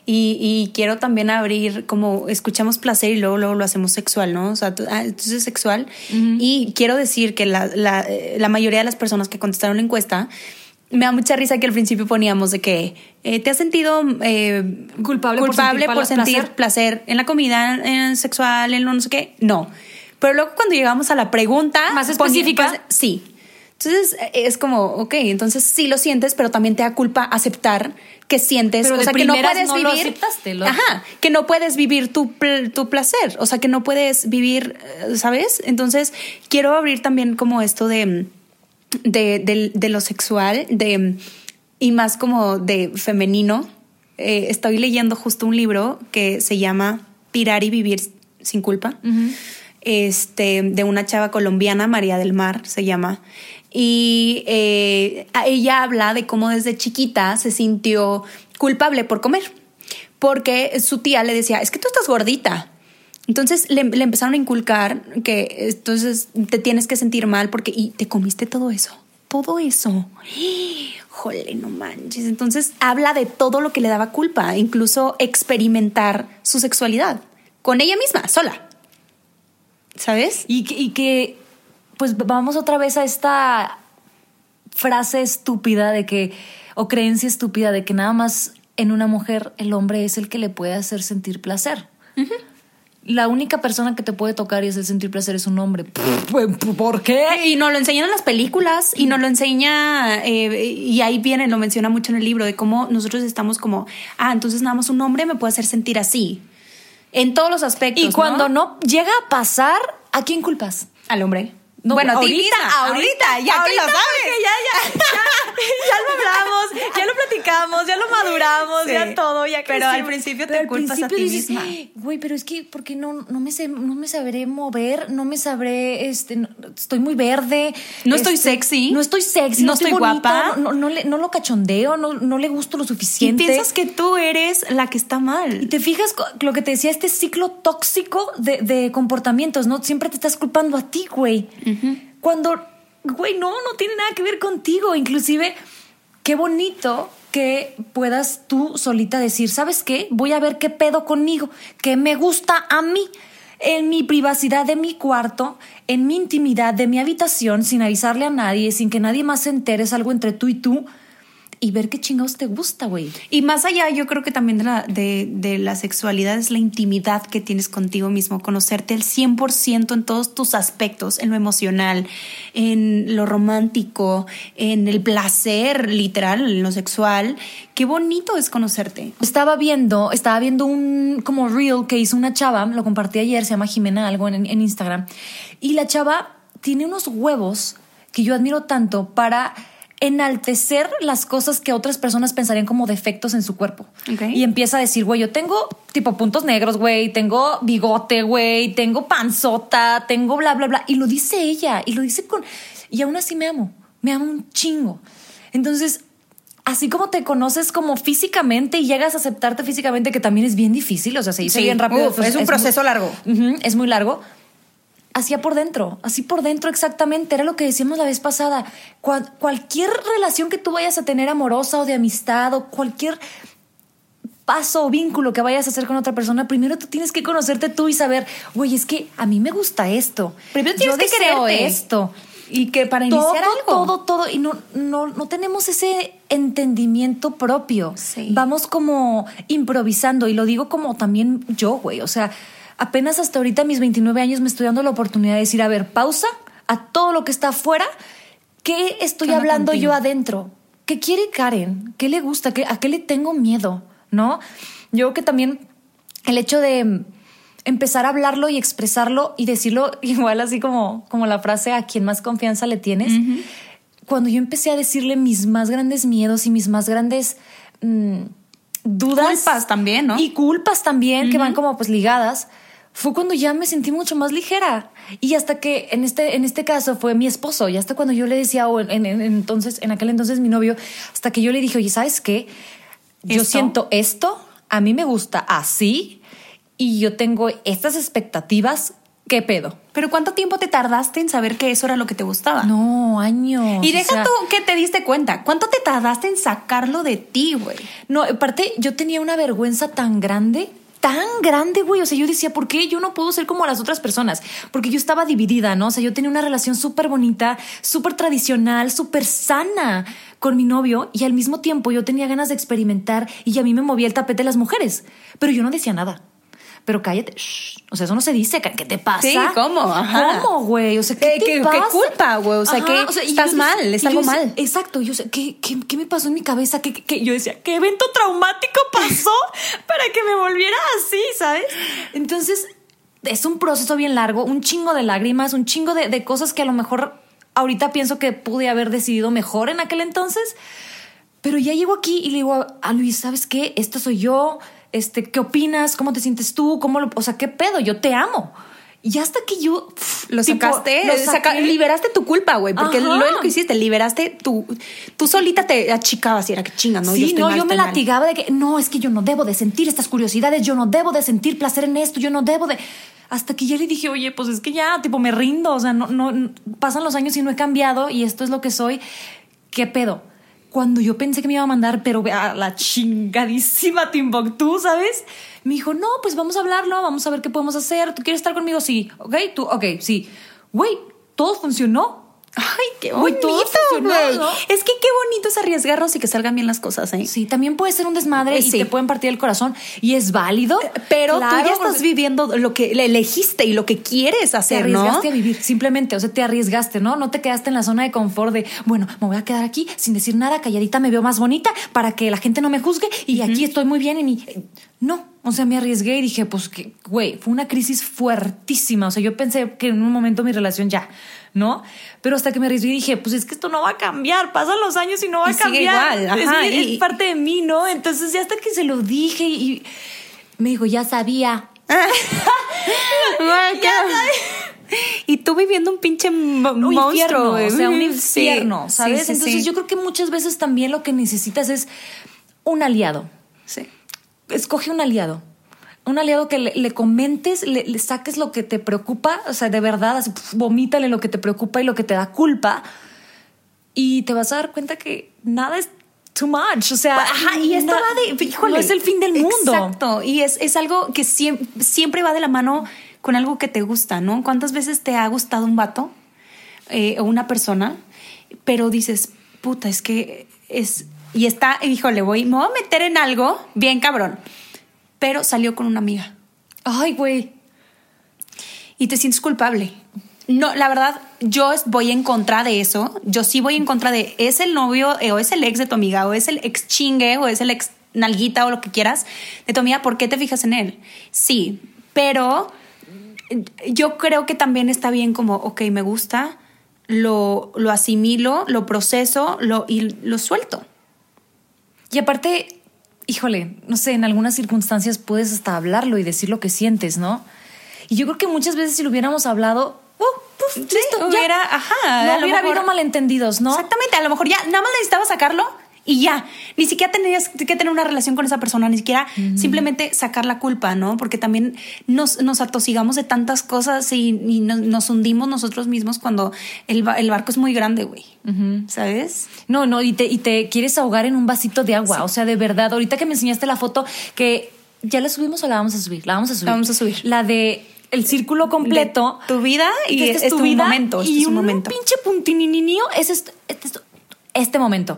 Y, y quiero también abrir, como escuchamos placer y luego, luego lo hacemos sexual, ¿no? O sea, tú- ah, entonces es sexual. Y quiero decir que la, la, eh, la mayoría de las personas que contestaron la encuesta, me da mucha risa que al principio poníamos de que eh, te has sentido eh, Culpable por culpable sentir por sentir placer. placer en la comida, en el sexual, en lo no sé qué. No. Pero luego cuando llegamos a la pregunta Más específica. pues, sí. Entonces eh, es como, ok, entonces sí lo sientes, pero también te da culpa aceptar que sientes, Pero o sea, que no puedes no lo vivir, aceptaste, lo- ajá, que no puedes vivir tu, tu placer, o sea, que no puedes vivir, eh, ¿sabes? Entonces quiero abrir también como esto de, de, de- de lo sexual, de y más como de femenino. Eh, estoy leyendo justo un libro que se llama Tirar y vivir sin culpa. Este, de una chava colombiana, María del Mar se llama. Y eh, ella habla de cómo desde chiquita se sintió culpable por comer. Porque su tía le decía, es que tú estás gordita. Entonces le, le empezaron a inculcar que entonces te tienes que sentir mal porque y te comiste todo eso, todo eso. Jole, no manches. Entonces habla de todo lo que le daba culpa, incluso experimentar su sexualidad con ella misma, sola. ¿Sabes? Y que, y que, pues vamos otra vez a esta frase estúpida de que, o creencia estúpida de que nada más en una mujer el hombre es el que le puede hacer sentir placer. La única persona que te puede tocar y hacer sentir placer es un hombre. ¿Por qué? Y nos lo enseñan en las películas y nos lo enseña, eh, y ahí viene, lo menciona mucho en el libro, de cómo nosotros estamos como, ah, entonces nada más un hombre me puede hacer sentir así. En todos los aspectos. Y cuando no llega a pasar, ¿a quién culpas? Al hombre. No, bueno, ahorita, ahorita, ya que lo ahorita, sabes. ya, ya, ya, ya lo hablamos, ya lo platicamos, ya lo maduramos, Sí. ya todo, ya Pero al principio te al culpas a ti dices, misma. Güey, pero es que, porque no, no me sé, no me sabré mover, no me sabré, este, no- estoy muy verde. No estoy este, sexy. No estoy sexy, No no, estoy, estoy bonita, guapa. No, no, le- no lo cachondeo, no, no le gusto lo Y suficiente. piensas que tú eres la que está Y mal. te fijas lo que te decía, este ciclo tóxico de, de comportamientos, ¿no? Siempre te estás culpando a ti, güey. Cuando, güey, no, no tiene nada que ver contigo. Inclusive, qué bonito que puedas tú solita decir, ¿sabes qué? Voy a ver qué pedo conmigo, qué me gusta a mí. En mi privacidad de mi cuarto, en mi intimidad de mi habitación, sin avisarle a nadie, sin que nadie más se entere, es algo entre tú y tú. Y ver qué chingados te gusta, güey. Y más allá, yo creo que también de la, de, de la sexualidad es la intimidad que tienes contigo mismo, conocerte el 100% en todos tus aspectos, en lo emocional, en lo romántico, en el placer literal, en lo sexual. Qué bonito es conocerte. Estaba viendo, estaba viendo un como reel que hizo una chava, lo compartí ayer, se llama Jimena algo en, en Instagram, y la chava tiene unos huevos que yo admiro tanto para enaltecer las cosas que otras personas pensarían como defectos en su cuerpo. Y empieza a decir, güey, yo tengo tipo puntos negros, güey, tengo bigote, güey, tengo panzota, tengo bla, bla, bla. Y lo dice ella, y lo dice con... Y aún así me amo, me amo un chingo. Entonces, así como te conoces como físicamente y llegas a aceptarte físicamente, que también es bien difícil, o sea, se dice Sí, bien rápido. uf, es un proceso muy- largo. Es muy largo. Hacía por dentro, así por dentro exactamente. Era lo que decíamos la vez pasada. Cual- cualquier relación que tú vayas a tener amorosa o de amistad o cualquier paso o vínculo que vayas a hacer con otra persona, primero tú tienes que conocerte tú y saber, güey, es que a mí me gusta esto. Primero Yo tienes que quererte. esto. Y que para Todo, iniciar algo. todo, todo. Y no, no, no tenemos ese entendimiento propio. Sí. Vamos como improvisando. Y lo digo como también yo, güey. O sea, apenas hasta ahorita, a mis 29 años, me estoy dando la oportunidad de decir, a ver, pausa a todo lo que está afuera. ¿Qué estoy Habla hablando contigo. yo adentro? ¿Qué quiere Karen? ¿Qué le gusta? ¿Qué- ¿A qué le tengo miedo? ¿No? Yo creo que también el hecho de empezar a hablarlo y expresarlo y decirlo igual así como, como la frase a quien más confianza le tienes. Cuando yo empecé a decirle mis más grandes miedos y mis más grandes mm, dudas. Culpas también, ¿no? Y culpas también que van como pues ligadas. Fue cuando ya me sentí mucho más ligera. Y hasta que en este, en este caso fue mi esposo. Y hasta cuando yo le decía, o en, en- en entonces, en aquel entonces mi novio, hasta que yo le dije, oye, ¿sabes qué? Yo Esto. siento esto, a mí me gusta así, y yo tengo estas expectativas, ¿qué pedo? Pero ¿cuánto tiempo te tardaste en saber que eso era lo que te gustaba? No, años. Y o deja sea, tú que te diste cuenta. ¿Cuánto te tardaste en sacarlo de ti, güey? No, aparte, yo tenía una vergüenza tan grande, tan grande, güey. O sea, yo decía, ¿por qué yo no puedo ser como las otras personas? Porque yo estaba dividida, ¿no? O sea, yo tenía una relación súper bonita, súper tradicional, súper sana con mi novio y al mismo tiempo yo tenía ganas de experimentar y a mí me movía el tapete de las mujeres, pero yo no decía nada. Pero cállate, shh. o sea, eso no se dice, ¿qué te pasa? Sí, ¿cómo? Ajá. ¿Cómo, güey? O sea, ¿qué, ¿Qué- te qué- culpa, güey? O sea, que estás yo mal, decía- es y algo mal. Exacto, yo sé, ¿qué, qué, qué me pasó en mi cabeza? ¿Qué, qué-? Yo decía, ¿qué evento traumático pasó para que me volviera así, sabes? Entonces, es un proceso bien largo, un chingo de lágrimas, un chingo de, de cosas que a lo mejor ahorita pienso que pude haber decidido mejor en aquel entonces. Pero ya llego aquí y le digo a, a Luis, ¿sabes qué? Esto soy yo. Este, ¿qué opinas? ¿Cómo te sientes tú? ¿Cómo lo, o sea, qué pedo? Yo te amo. Y hasta que yo Lo tipo, sacaste, lo saca- saqué. liberaste tu culpa, güey, porque Ajá. lo que hiciste, liberaste tu, tú solita te achicabas y era que chinga, no, sí, yo estoy no, mal, yo me mal. latigaba de que no, es que yo no debo de sentir estas curiosidades, yo no debo de sentir placer en esto, yo no debo de. Hasta que ya le dije, oye, pues es que ya, tipo, me rindo, o sea, no, no, no- pasan los años y no he cambiado y esto es lo que soy. ¿Qué pedo? Cuando yo pensé que me iba a mandar, pero a la chingadísima Timbuktu, ¿sabes? Me dijo, no, pues vamos a hablarlo, vamos a ver qué podemos hacer. ¿Tú quieres estar conmigo? Sí. ¿Ok? ¿Tú? Ok, sí. Güey, todo funcionó. Ay, qué bonito, güey. ¿no? Es que qué bonito es arriesgarnos y que salgan bien las cosas, ¿eh? Sí, también puede ser un desmadre Eh, y te pueden partir el corazón y es válido. Pero Claro, tú ya estás viviendo lo que le elegiste y lo que quieres Te hacer, ¿no? arriesgaste a vivir, simplemente, o sea, te arriesgaste, ¿no? No te quedaste en la zona de confort de, bueno, me voy a quedar aquí sin decir nada, calladita, me veo más bonita para que la gente no me juzgue y aquí estoy muy bien en mi... No, o sea, me arriesgué y dije, pues, que, güey, fue una crisis fuertísima, o sea, yo pensé que en un momento mi relación ya, ¿no? Pero hasta que me arriesgué y dije, pues es que esto no va a cambiar, pasan los años y no va Y a sigue cambiar. igual, Es ajá, mi- es, y- parte de mí, ¿no? Entonces ya hasta que se lo dije y me dijo, ya sabía. Y tú viviendo un pinche monstruo, infierno, güey. o sea, un infierno, sí, ¿sabes? sí, Entonces yo creo que muchas veces también lo que necesitas es un aliado. Sí. Escoge un aliado. Un aliado que le, le comentes, le, le saques lo que te preocupa, o sea, de verdad, así, pf, vomítale lo que te preocupa y lo que te da culpa. Y te vas a dar cuenta que nada es too much. O sea, Ajá, y esto va de, híjole, no es el fin del mundo. Exacto, y es, es algo que siem- siempre va de la mano con algo que te gusta, ¿no? ¿Cuántas veces te ha gustado un vato eh, o una persona, pero dices, puta, es que es y está, y dijo, le voy, me voy a meter en algo bien cabrón. Pero salió con una amiga. Ay, güey. Y te sientes culpable. No, la verdad, yo voy en contra de eso. Yo sí voy en contra de, es el novio eh, o es el ex de tu amiga o es el ex chingue o es el ex nalguita o lo que quieras de tu amiga. ¿Por qué te fijas en él? Sí, pero eh, yo creo que también está bien como, ok, me gusta, lo, lo asimilo, lo proceso lo, y lo suelto. Y aparte, híjole, no sé, en algunas circunstancias puedes hasta hablarlo y decir lo que sientes, ¿no? Y yo creo que muchas veces si lo hubiéramos hablado, ¡uh! puf, listo, ya. hubiera, ajá, a no hubiera mejor- habido malentendidos, ¿no? Exactamente, a lo mejor ya nada más necesitaba sacarlo y ya. Ni siquiera tenías que tener una relación con esa persona, ni siquiera simplemente sacar la culpa, ¿no? Porque también nos, nos atosigamos de tantas cosas y, y nos, nos hundimos nosotros mismos cuando el, el barco es muy grande, güey. ¿Sabes? No, no, y te, y te quieres ahogar en un vasito de agua. O sea, de verdad, ahorita que me enseñaste la foto, que ya la subimos o la vamos a subir, la vamos a subir. La vamos a subir. La de el círculo completo. De tu vida y este es tu momento, este y es un pinche puntininio es este, este, este momento.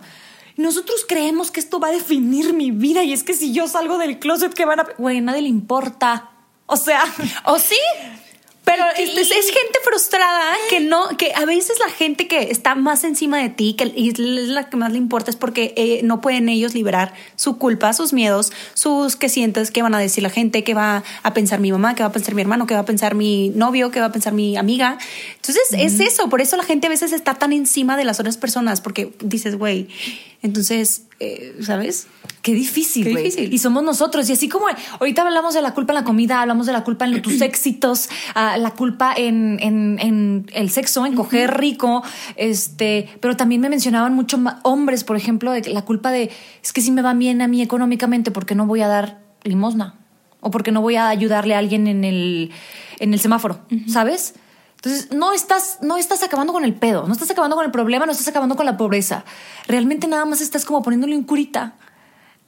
Nosotros creemos que esto va a definir mi vida y es que si yo salgo del closet, ¿qué van a...? Güey, nadie le importa. O sea... ¿O sí? Pero es, gente frustrada que no, que a veces la gente que está más encima de ti, que es la que más le importa, es porque eh, no pueden ellos liberar su culpa, sus miedos, sus que sientes, qué van a decir la gente, qué va a pensar mi mamá, qué va a pensar mi hermano, qué va a pensar mi novio, qué va a pensar mi amiga. Entonces es eso, por eso la gente a veces está tan encima de las otras personas, porque dices, güey, entonces, eh, ¿sabes? Qué difícil, Qué güey. difícil. Y somos nosotros. Y así como ahorita hablamos de la culpa en la comida, hablamos de la culpa en tus éxitos, ah, la culpa en, en- en el sexo, en coger rico, este, pero también me mencionaban mucho hombres, por ejemplo, de la culpa de es que si me va bien a mí económicamente, porque no voy a dar limosna? O porque no voy a ayudarle a alguien en el, en el semáforo, ¿sabes? Entonces, no estás, no estás acabando con el pedo, no estás acabando con el problema, no estás acabando con la pobreza. Realmente nada más estás como poniéndole un curita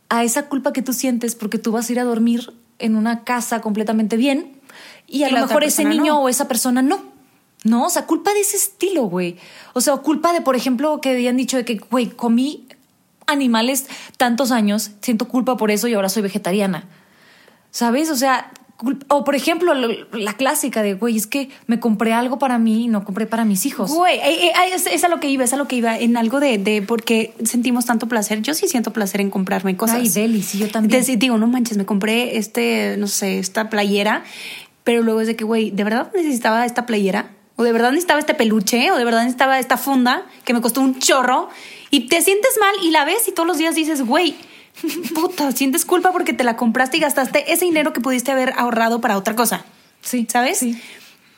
a esa culpa que tú sientes porque tú vas a ir a dormir en una casa completamente bien y a Y lo mejor ese niño no. o esa persona no. No, o sea, culpa de ese estilo, güey. O sea, culpa de, por ejemplo, que habían dicho de que, güey, comí animales tantos años, siento culpa por eso y ahora soy vegetariana. ¿Sabes? O sea, o por ejemplo, lo- la clásica de, güey, es que me compré algo para mí y no compré para mis hijos. Güey, eh, eh, es, es a lo que iba, es a lo que iba, en algo de, de por qué sentimos tanto placer. Yo sí siento placer en comprarme cosas. Ay, Deli, sí, yo también. Entonces digo, no manches, me compré este, no sé, esta playera, pero luego es de que, güey, ¿de verdad necesitaba esta playera? ¿O de verdad necesitaba este peluche? ¿O de verdad necesitaba esta funda que me costó un chorro? Y te sientes mal y la ves y todos los días dices, güey, puta, sientes culpa porque te la compraste y gastaste ese dinero que pudiste haber ahorrado para otra cosa. Sí, ¿Sabes? sí.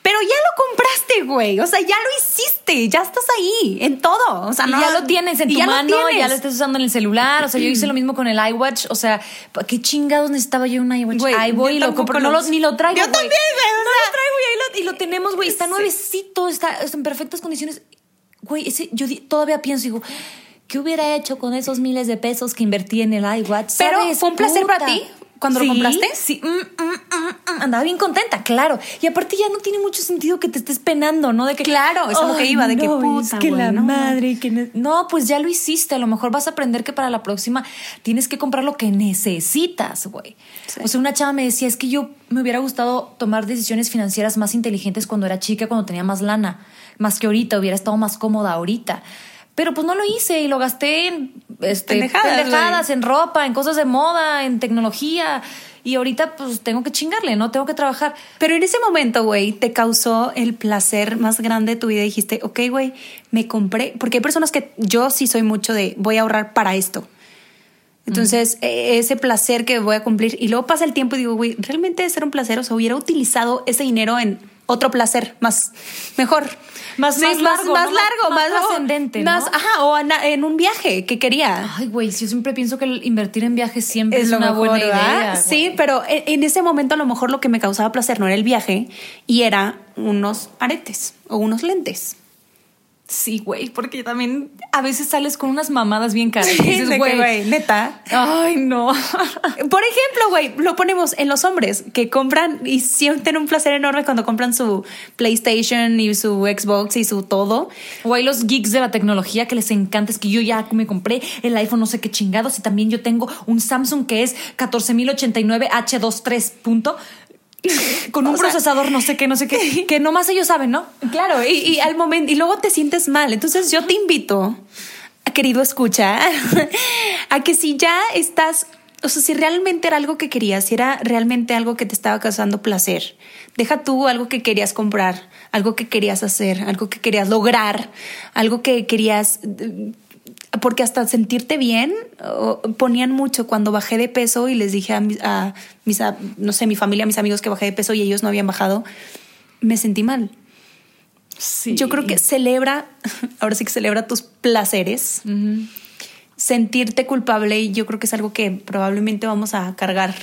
Pero ya lo compraste, güey. O sea, ya lo hiciste. Ya estás ahí, en todo. O sea, Y no, ya lo tienes en y tu ya lo mano, tienes. ya lo estás usando en el celular. O sea, yo hice lo mismo con el iWatch. O sea, ¿para ¿qué chingados necesitaba yo un iWatch? Güey, ahí voy y lo compro. No lo- lo- ni lo traigo. Yo güey. también, güey, No lo traigo y ahí lo, y lo tenemos, güey. Está nuevecito, está, está en perfectas condiciones. Güey, ese, yo todavía pienso, digo, ¿qué hubiera hecho con esos miles de pesos que invertí en el iWatch? Pero, ¿Sabes? ¿fue un placer para ti cuando lo Sí, compraste? Sí, mm, mm, mm, mm. andaba bien contenta, claro. Y aparte ya no tiene mucho sentido que te estés penando, ¿no? De que Claro, es lo que "Ay, iba, de que, no, puta, es que la no". madre, que ne- no, pues ya lo hiciste. A lo mejor vas a aprender que para la próxima tienes que comprar lo que necesitas, güey. O sea, una chava me decía, es que yo me hubiera gustado tomar decisiones financieras más inteligentes cuando era chica, cuando tenía más lana, más que ahorita, hubiera estado más cómoda ahorita. Pero pues no lo hice y lo gasté en este, Pendejadas, pendejadas, en ropa, en cosas de moda, en tecnología. Y ahorita pues tengo que chingarle, ¿no? Tengo que trabajar. Pero en ese momento, güey, te causó el placer más grande de tu vida dijiste, ok, güey, me compré. Porque hay personas que yo sí soy mucho de voy a ahorrar para esto. Entonces, eh, ese placer que voy a cumplir. Y luego pasa el tiempo y digo, güey, realmente debe ser un placer. O sea, hubiera utilizado ese dinero en otro placer más mejor. Más- Sí, más largo, más ¿no? largo, Más- más, ¿no? más- Ajá, o en, un viaje que quería. Ay, güey, yo siempre pienso que el invertir en viajes siempre es, lo una mejor, buena ¿verdad? idea. Sí, güey. pero en, en ese momento a lo mejor lo que me causaba placer no era el viaje y era unos aretes o unos lentes. Sí, güey, porque también a veces sales con unas mamadas bien caras. De dices, güey, güey, neta. Ay, no. Por ejemplo, güey, lo ponemos en los hombres que compran y sienten un placer enorme cuando compran su PlayStation y su Xbox y su todo. Hay los geeks de la tecnología que les encanta. Es que yo ya me compré el iPhone no sé qué chingados y también yo tengo un Samsung que es 14089 H23 punto. Con un O sea- procesador no sé qué, no sé qué, que nomás ellos saben, ¿no? Claro, y, y al momento, y luego te sientes mal. Entonces yo te invito, querido escucha, a que si ya estás, o sea, si realmente era algo que querías, si era realmente algo que te estaba causando placer, deja tú algo que querías comprar, algo que querías hacer, algo que querías lograr, algo que querías porque hasta sentirte bien ponían mucho cuando bajé de peso y les dije a mis, a mis a- no sé, mi familia, a mis amigos que bajé de peso y ellos no habían bajado, me sentí mal. Sí. Yo creo que celebra, ahora sí que celebra tus placeres. Sentirte culpable, y yo creo que es algo que probablemente vamos a cargar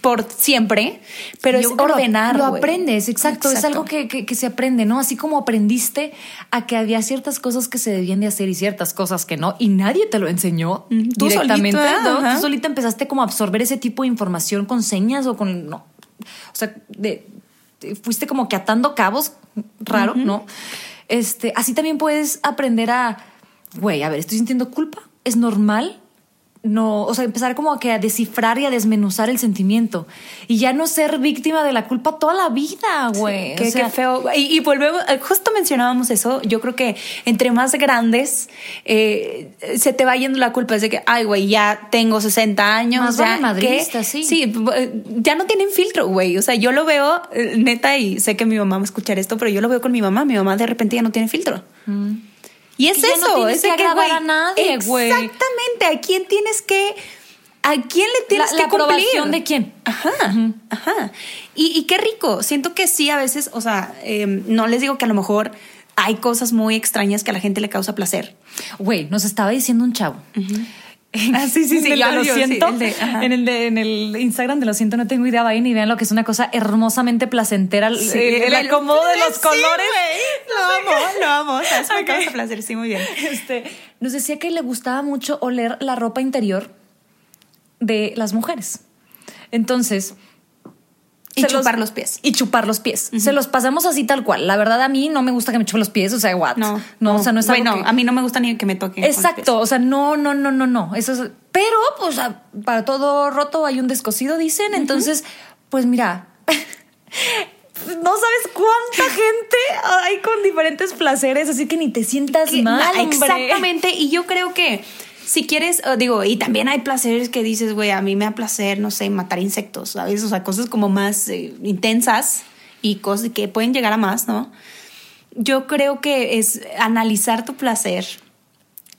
por siempre, pero Yo es lo- ordenar. Lo, aprendes, exacto. Es algo que, que- que se aprende, ¿no? Así como aprendiste a que había ciertas cosas que se debían de hacer y ciertas cosas que no, y nadie te lo enseñó Mm, tú directamente. solito, ¿no? ajá. Tú solita empezaste como a absorber ese tipo de información con señas o con. No. O sea, de, de- fuiste como que atando cabos, raro, ¿no? Este, así también puedes aprender a, güey, a ver, estoy sintiendo culpa, es normal. No, o sea, empezar como que a descifrar y a desmenuzar el sentimiento y ya no ser víctima de la culpa toda la vida, güey. Qué, O sea, qué feo. Y, y volvemos, eh, justo mencionábamos eso. Yo creo que entre más grandes eh, se te va yendo la culpa. Es de que, ay, güey, ya tengo 60 años. Más ya madrista, que- sí. Sí, eh, ya no tienen filtro, güey. O sea, yo lo veo, eh, neta, y sé que mi mamá va a escuchar esto, pero yo lo veo con mi mamá. Mi mamá de repente ya no tiene filtro. Y es Que ya no eso, tienes es que que, agradar güey, a nadie, güey. Exactamente. ¿A quién tienes que.? ¿A quién le tienes La- que la cumplir? aprobación de quién. Ajá, ajá. Y, y qué rico. Siento que sí, a veces, o sea, eh, no les digo que a lo mejor hay cosas muy extrañas que a la gente le causa placer. Güey, nos estaba diciendo un chavo. Ah, sí, sí, sí, En el yo- lo sí, siento. el de- ajá. en, el de- en el Instagram de lo siento, no tengo idea. Vayan y vean lo que es una cosa hermosamente placentera. Sí, el, el acomodo de los sí, colores. güey. Lo amo, lo amo. ¿Sabes? Causa placer, sí, muy bien. Este, nos decía que le gustaba mucho oler la ropa interior de las mujeres. Entonces. Y se chupar los pies. Y chupar los pies. Se los pasamos así tal cual. La verdad, a mí no me gusta que me chupen los pies. O sea, what? No, no, o sea, no es algo Bueno, que- a mí no me gusta ni que me toquen. Exacto, o sea, no, no, no, no, no. Eso es. Pero, pues, para todo roto hay un descosido, dicen. Entonces, pues mira. No sabes cuánta gente hay con diferentes placeres, así que ni te sientas Que- mal. hombre. Exactamente. Y yo creo que si quieres, eh, digo, y también hay placeres que dices, güey, a mí me da placer, no sé, matar insectos, ¿sabes? O sea, cosas como más eh, intensas y cosas que pueden llegar a más, ¿no? Yo creo que es analizar tu placer.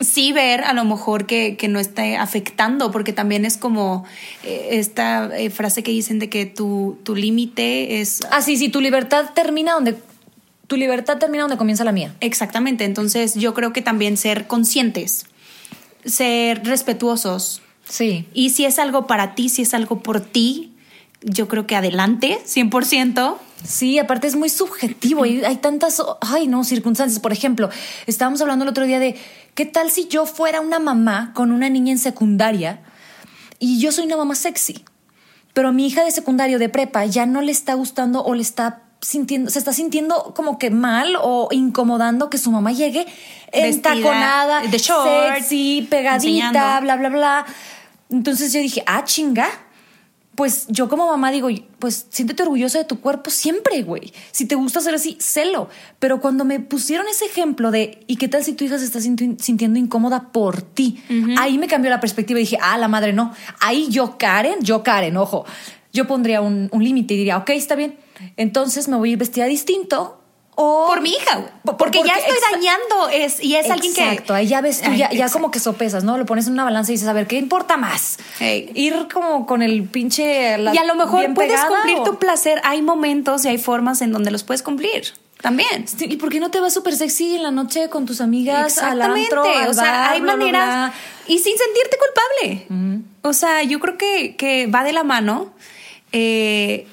Sí ver a lo mejor que, que no esté afectando, porque también es como eh, esta eh, frase que dicen de que tu, tu límite es Ah, sí, sí, tu libertad termina donde. Tu libertad termina donde comienza la mía. Exactamente, entonces yo creo que también ser conscientes, ser respetuosos Sí. y si es algo para ti, si es algo por ti, yo creo que adelante, 100%. Sí, aparte es muy subjetivo y hay tantas, ay no, circunstancias. Por ejemplo, estábamos hablando el otro día de, ¿qué tal si yo fuera una mamá con una niña en secundaria y yo soy una mamá sexy? Pero a mi hija de secundario, de prepa, ya no le está gustando o le está sintiendo, se está sintiendo como que mal o incomodando que su mamá llegue entaconada, de short, sexy, pegadita, enseñando. bla, bla, bla. Entonces yo dije, ah, chinga. Pues yo como mamá digo, pues siéntete orgullosa de tu cuerpo siempre, güey. Si te gusta ser así, celo. Pero cuando me pusieron ese ejemplo de, ¿y qué tal si tu hija se está sinti- sintiendo incómoda por ti? Ahí me cambió la perspectiva y dije, ah, la madre no. Ahí yo, Karen, yo, Karen, ojo, yo pondría un, un límite y diría, ok, está bien. Entonces me voy a ir vestida distinto o... Por mi hija, güey. Por- porque, ya porque- estoy dañando es, y es alguien que... Exacto, ahí ya ves tú, ya, ya exacto. como que sopesas, ¿no? Lo pones en una balanza y dices, a ver, ¿qué importa más? Ir como con el pinche... la- y a lo mejor puedes cumplir o- tu placer, hay momentos y hay formas en donde los puedes cumplir. También. Sí, ¿Y por qué no te vas súper sexy en la noche con tus amigas al antro, al o sea, bar, hay bla, maneras. bla? Y sin sentirte culpable. O sea, yo creo que, que va de la mano. Eh,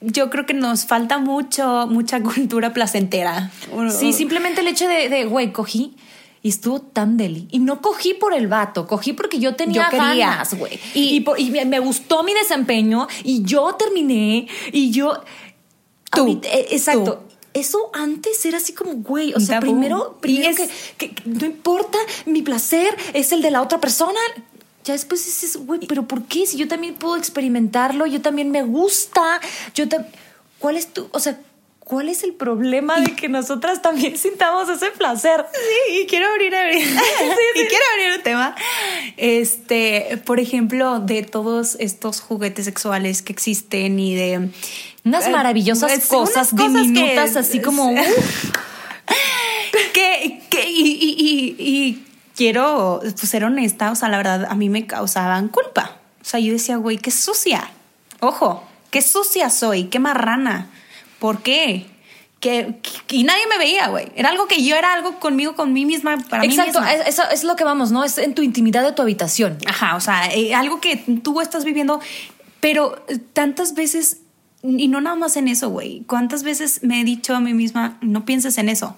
yo creo que nos falta mucho, mucha cultura placentera. Sí, simplemente el hecho de, güey, cogí y estuvo tan deli. Y no cogí por el vato, cogí porque yo tenía Yo ganas, güey. Y, y y me- gustó mi desempeño y yo terminé y yo... Tú, mí- eh, exacto. tú. Eso antes era así como, güey, o sea, Tabú. primero, primero es- que no importa, mi placer es el de la otra persona. Ya después dices, güey, pero ¿por qué? Si yo también puedo experimentarlo, yo también me gusta, yo también... ¿Cuál es tu, o sea, cuál es el problema de que nosotras también sintamos ese placer? Sí, y quiero abrir, abrir. y quiero abrir un tema. Este, por ejemplo, de todos estos juguetes sexuales que existen y de Unas Eh, maravillosas cosas unas cosas diminutas, que- así como... que, que y, y- y- y quiero pues, ser honesta, o sea, la verdad, a mí me causaban culpa. O sea, yo decía, güey, qué sucia. Ojo, qué sucia soy, qué marrana. ¿Por qué? Que, que- y nadie me veía, güey. Era algo que yo era algo conmigo, con mí misma, para Exacto, mí misma. es- eso es lo que vamos, ¿no? Es en tu intimidad de tu habitación. Ajá, o sea, eh, algo que tú estás viviendo, pero eh, tantas veces, y no nada más en eso, güey, cuántas veces me he dicho a mí misma, no pienses en eso.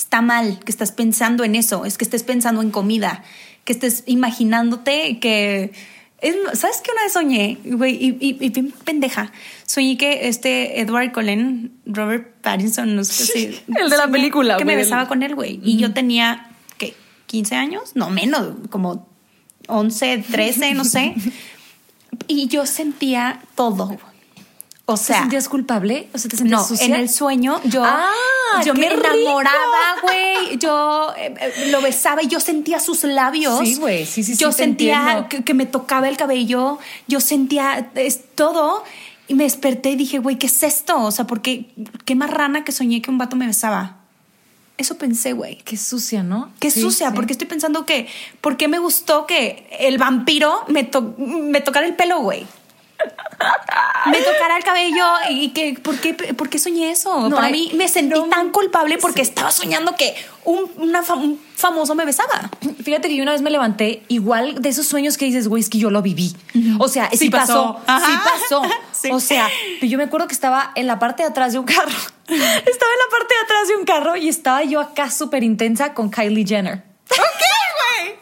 Está mal que estás pensando en eso, es que estés pensando en comida, que estés imaginándote que... es- ¿Sabes qué una vez soñé, güey? Y, y, y pendeja. Soñé que este Edward Cullen, Robert Pattinson, no sé si... El de la película, Que me güey. besaba con él, güey. Y yo tenía, ¿qué? ¿15 años? No, menos, como 11, 13, no sé. Y yo sentía todo. O ¿Te sea, sentías culpable? O sea, ¿te sentías no, sucia? en el sueño yo, Ah, yo me enamoraba, güey. Yo eh, eh, lo besaba y yo sentía sus labios. Sí, güey, sí, sí, sí, Yo te sentía que, que me tocaba el cabello. Yo sentía es, todo. Y me desperté y dije, güey, ¿qué es esto? O sea, porque qué más rana que soñé que un vato me besaba. Eso pensé, güey. Qué sucia, ¿no? Qué Sí, sucia, sí. porque estoy pensando que, ¿por qué me gustó que el vampiro me, to- me tocara el pelo, güey? Me tocara el cabello y que, ¿por qué, por qué soñé eso? No, Para mí me sentí no, tan culpable porque sí. estaba soñando que un, una un famoso me besaba. Fíjate que yo una vez me levanté igual de esos sueños que dices, güey, es que yo lo viví. O sea, sí, Sí pasó. Sí pasó. Sí. O sea, yo me acuerdo que estaba en la parte de atrás de un carro. estaba en la parte de atrás de un carro y estaba yo acá súper intensa con Kylie Jenner. ¿Qué, güey?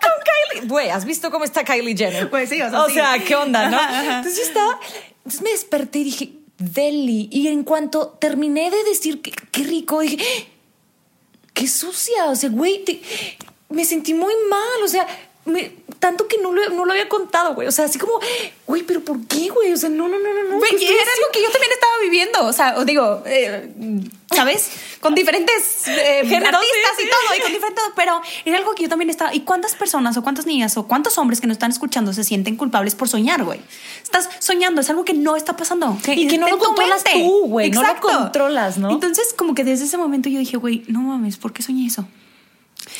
Con Kylie. Güey, ¿has visto cómo está Kylie Jenner? Pues sí, o sea, sí. ¿qué onda, no? Entonces yo estaba. Entonces me desperté y dije, Deli. Y en cuanto terminé de decir que qué rico, dije, "¡Ah! qué sucia. O sea, güey, te- me sentí muy mal. O sea, me- tanto que no lo, no lo había contado, güey. O sea, así como, güey, pero ¿por qué, güey? O sea, no, no, no, no, no. Güey, ¿qué y estoy era algo que yo también estaba viviendo. O sea, os digo, eh, ¿sabes? Con diferentes eh, Géneros, artistas sí, y todo, y con diferentes. Pero era algo que yo también estaba. ¿Y cuántas personas o cuántas niñas o cuántos hombres que nos están escuchando se sienten culpables por soñar, güey? Estás soñando, es algo que no está pasando. Y que no lo controlas tú, güey, no lo controlas, ¿no? Entonces, como que desde ese momento yo dije, güey, no mames, ¿por qué soñé eso?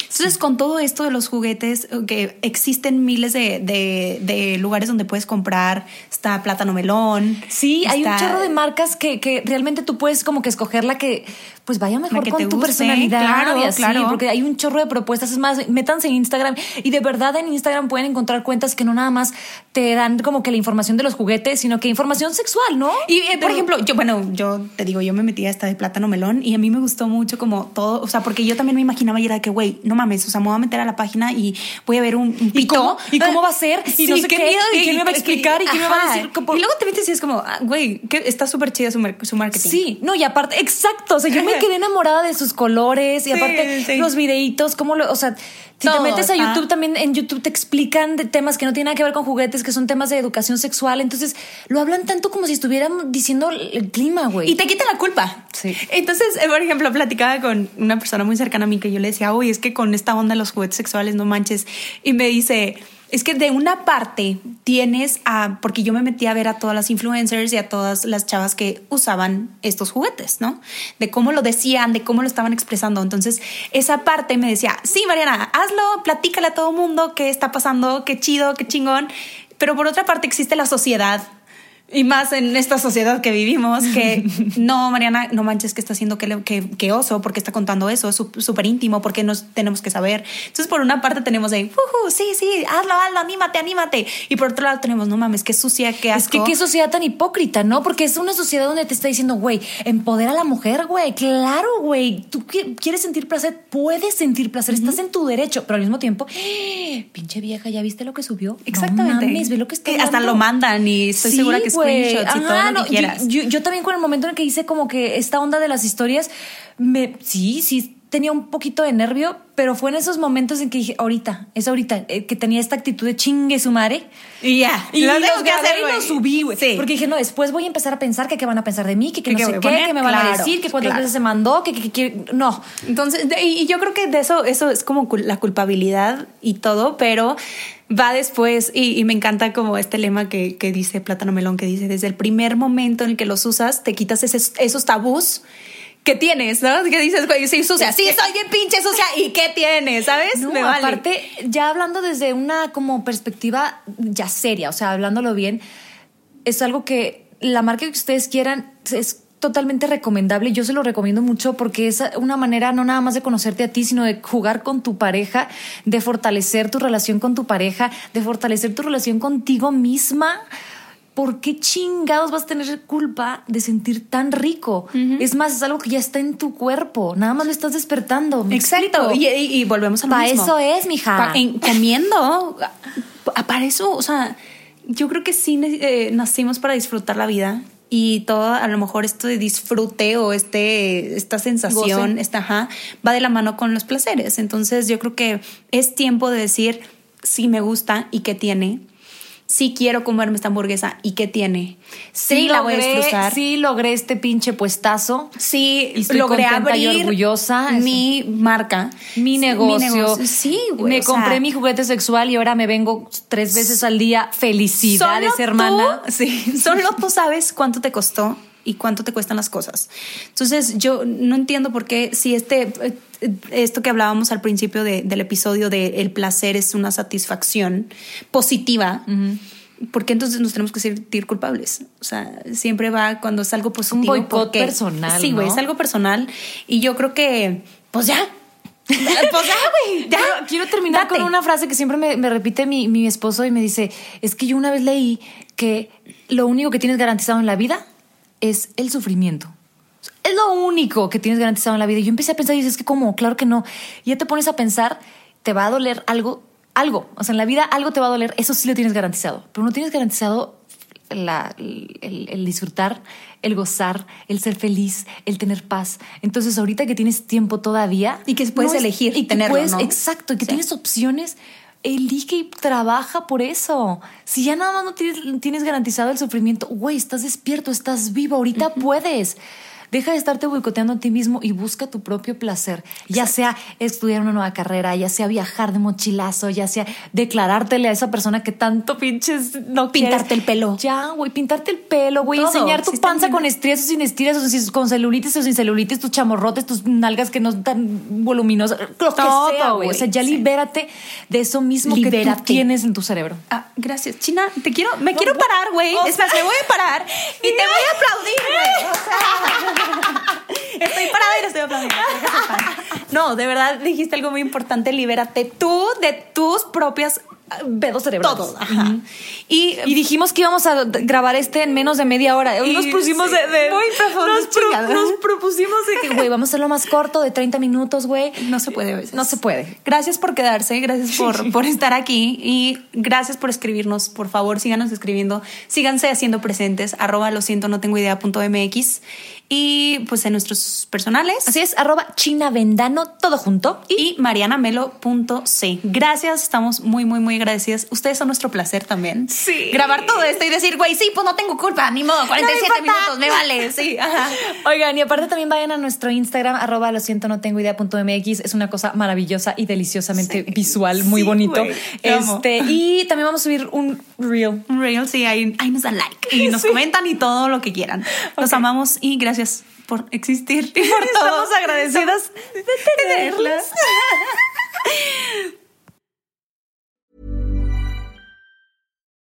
Entonces, con todo esto de los juguetes, eh, que existen miles de, de- de lugares donde puedes comprar, está Plátano Melón. Sí, hay un chorro de marcas que, que realmente tú puedes como que escoger la que pues vaya mejor con tu guste, personalidad claro, y así, claro. porque hay un chorro de propuestas. Es más, métanse en Instagram y de verdad en Instagram pueden encontrar cuentas que no nada más te dan como que la información de los juguetes, sino que información sexual, ¿no? Y eh, por ejemplo, yo, bueno, yo te digo, yo me metí a esta de plátano melón y a mí me gustó mucho como todo, o sea, porque yo también me imaginaba y era de que, güey, no mames, o sea, me voy a meter a la página y voy a ver un, un ¿Y pito. cómo? ¿Y cómo va a ser? Y no sé qué. ¿Y quién me va a explicar? ¿Y quién me va a decir? Como- Y luego te metes y es como, ah, güey, que está súper chida su, su marketing. Sí, no, y aparte, exacto, o sea, yo me quedé enamorada de sus colores y Sí, aparte sí. los videitos, cómo lo, o sea, si Todo, te metes a. YouTube también en YouTube te explican de temas que no tienen nada que ver con juguetes, que son temas de educación sexual, entonces lo hablan tanto como si estuvieran diciendo el clima, güey. Y te quita la culpa. Sí. Entonces, eh, por ejemplo, platicaba con una persona muy cercana a mí que yo le decía, uy, es que con esta onda de los juguetes sexuales no manches. Y me dice, es que de una parte tienes a, porque yo me metí a ver a todas las influencers y a todas las chavas que usaban estos juguetes, ¿no? De cómo lo decían, de cómo lo estaban expresando. Entonces, esa parte me decía, sí, Mariana, hazlo, platícale a todo mundo qué está pasando, qué chido, qué chingón. Pero por otra parte existe la sociedad Y más en esta sociedad que vivimos, que no, Mariana, no manches que está haciendo que, que, que oso, porque está contando eso, es súper íntimo, porque nos tenemos que saber. Entonces, por una parte tenemos de, uh, sí, sí, hazlo, hazlo, anímate, anímate. Y por otro lado tenemos, no mames, qué sucia, qué asco. Es que qué sociedad tan hipócrita, ¿no? Porque es una sociedad donde te está diciendo, güey, empodera a la mujer, güey. Claro, güey. Tú quieres sentir placer, puedes sentir placer, estás en tu derecho, pero al mismo tiempo, pinche vieja, ¿ya viste lo que subió? Exactamente. No mames, ve lo que está Hasta lo mandan y estoy segura que screenshots y todo lo que quieras. Yo, yo, también con el momento en que hice como que esta onda de las historias, me, sí, sí, tenía un poquito de nervio, pero fue en esos momentos en que dije, ahorita, es ahorita, eh, que tenía esta actitud de chingue su madre. Y ya, y lo tengo que hacer, y lo subí, güey. Sí. Porque dije, no, después voy a empezar a pensar que qué van a pensar de mí, que, que no sé qué, que me van a decir, que cuántas veces se mandó, que, que, que, no. Entonces, y yo creo que de eso, eso es como la culpabilidad y todo, pero va después y, y, me encanta como este lema que, que, dice Plátano Melón, que dice, desde el primer momento en el que los usas, te quitas ese, esos tabús que tienes, ¿no? Que dices, güey, sí, sucia, sí, soy bien pinche sucia, ¿y qué tienes? ¿Sabes? No, me vale. aparte, ya hablando desde una como perspectiva ya seria, o sea, hablándolo bien, es algo que la marca que ustedes quieran es totalmente recomendable. Yo se lo recomiendo mucho porque es una manera no nada más de conocerte a ti, sino de jugar con tu pareja, de fortalecer tu relación con tu pareja, de fortalecer tu relación contigo misma. ¿Por qué chingados vas a tener culpa de sentir tan rico? Uh -huh. Es más, es algo que ya está en tu cuerpo. Nada más lo estás despertando. Exacto. Y, y, y, volvemos a lo pa mismo. eso es, mija. Pa en, comiendo. para eso, o sea, yo creo que sí eh, nacimos para disfrutar la vida y todo a lo mejor esto de disfrute o este esta sensación esta, ajá, va de la mano con los placeres entonces yo creo que es tiempo de decir si me gusta y qué tiene sí quiero comerme esta hamburguesa y qué tiene. Sí, sí la logré, voy a disfrutar. Sí logré este pinche puestazo. Sí, y estoy logré abrir y orgullosa. mi marca, mi negocio. Mi negocio. Sí, güey. Me compré sea, mi juguete sexual y ahora me vengo tres veces al día. Felicidades, hermana. Tú, sí, solo tú sabes cuánto te costó y cuánto te cuestan las cosas. Entonces, yo no entiendo por qué si este esto que hablábamos al principio de, del episodio de el placer es una satisfacción positiva. Uh -huh. ¿Por qué entonces nos tenemos que sentir culpables? O sea, siempre va cuando es algo positivo. Un boicot porque, personal. Sí, güey, ¿no? es algo personal. Y yo creo que, pues ya. pues ya, güey. Ya. Quiero, quiero terminar Date. con una frase que siempre me, me repite mi, mi esposo y me dice: Es que yo una vez leí que lo único que tienes garantizado en la vida es el sufrimiento. Es lo único que tienes garantizado en la vida. Y yo empecé a pensar y dices, es que cómo, claro que no. Y ya te pones a pensar, te va a doler algo, algo. O sea, en la vida algo te va a doler, eso sí lo tienes garantizado. Pero no tienes garantizado la, el, el, disfrutar, el gozar, el ser feliz, el tener paz. Entonces, ahorita que tienes tiempo todavía. Y que puedes no elegir y tenerlo, puedes, ¿no? Exacto, y que sí. tienes opciones elige y trabaja por eso. Si ya nada más no tienes, tienes garantizado el sufrimiento, güey, estás despierto, estás vivo, ahorita uh -huh. puedes. Deja de estarte boicoteando a ti mismo y busca tu propio placer. Ya sea estudiar una nueva carrera, ya sea viajar de mochilazo, ya sea declarártele a esa persona que tanto pinches no Pintarte quieres. el pelo. Ya, güey, pintarte el pelo, güey. Enseñar tu sí, panza con estrías o sin estrías, o con celulitis o sin celulitis, tus chamorrotes, tus nalgas que no están voluminosas, lo Todo, que sea, güey. O sea, ya sí. libérate de eso mismo libérate. que tú tienes en tu cerebro. Ah, gracias. China, te quiero, me no, quiero parar, güey. Es más, me voy a parar y te voy a aplaudir, güey. O sea, estoy parada y le estoy aplaudiendo. No, de verdad dijiste algo muy importante. Libérate tú de tus propias pedos cerebrales. Todo. Ajá. Uh -huh. y, y, dijimos que íbamos a grabar este en menos de media hora. Hoy nos pusimos sí, de, de, Muy profundo. Nos, pro, nos, propusimos de que, güey, vamos a hacerlo más corto, de 30 minutos, güey. No se puede. No se puede. Gracias por quedarse, gracias por, por estar aquí y gracias por escribirnos. Por favor, síganos escribiendo. Síganse haciendo presentes. Arroba lo siento, no tengo idea punto MX. Y pues en nuestros personales. Así es, arroba China Vendano, todo junto. Y, y marianamelo.c. Gracias, estamos muy, muy, muy agradecidas. Ustedes son nuestro placer también. Sí. Grabar todo esto y decir, güey, sí, pues no tengo culpa, ni modo, 47 no minutos, me vale. Sí, ajá. Oigan, y aparte también vayan a nuestro Instagram, arroba lo siento, no tengo idea punto MX. Es una cosa maravillosa y deliciosamente sí. visual, muy sí, bonito. Wey, este, y también vamos a subir un reel. Un reel, sí, ahí, ahí nos dan like y nos comentan y todo lo que quieran. Los okay. amamos y gracias por existir y por. Estamos agradecidas de tenerlas.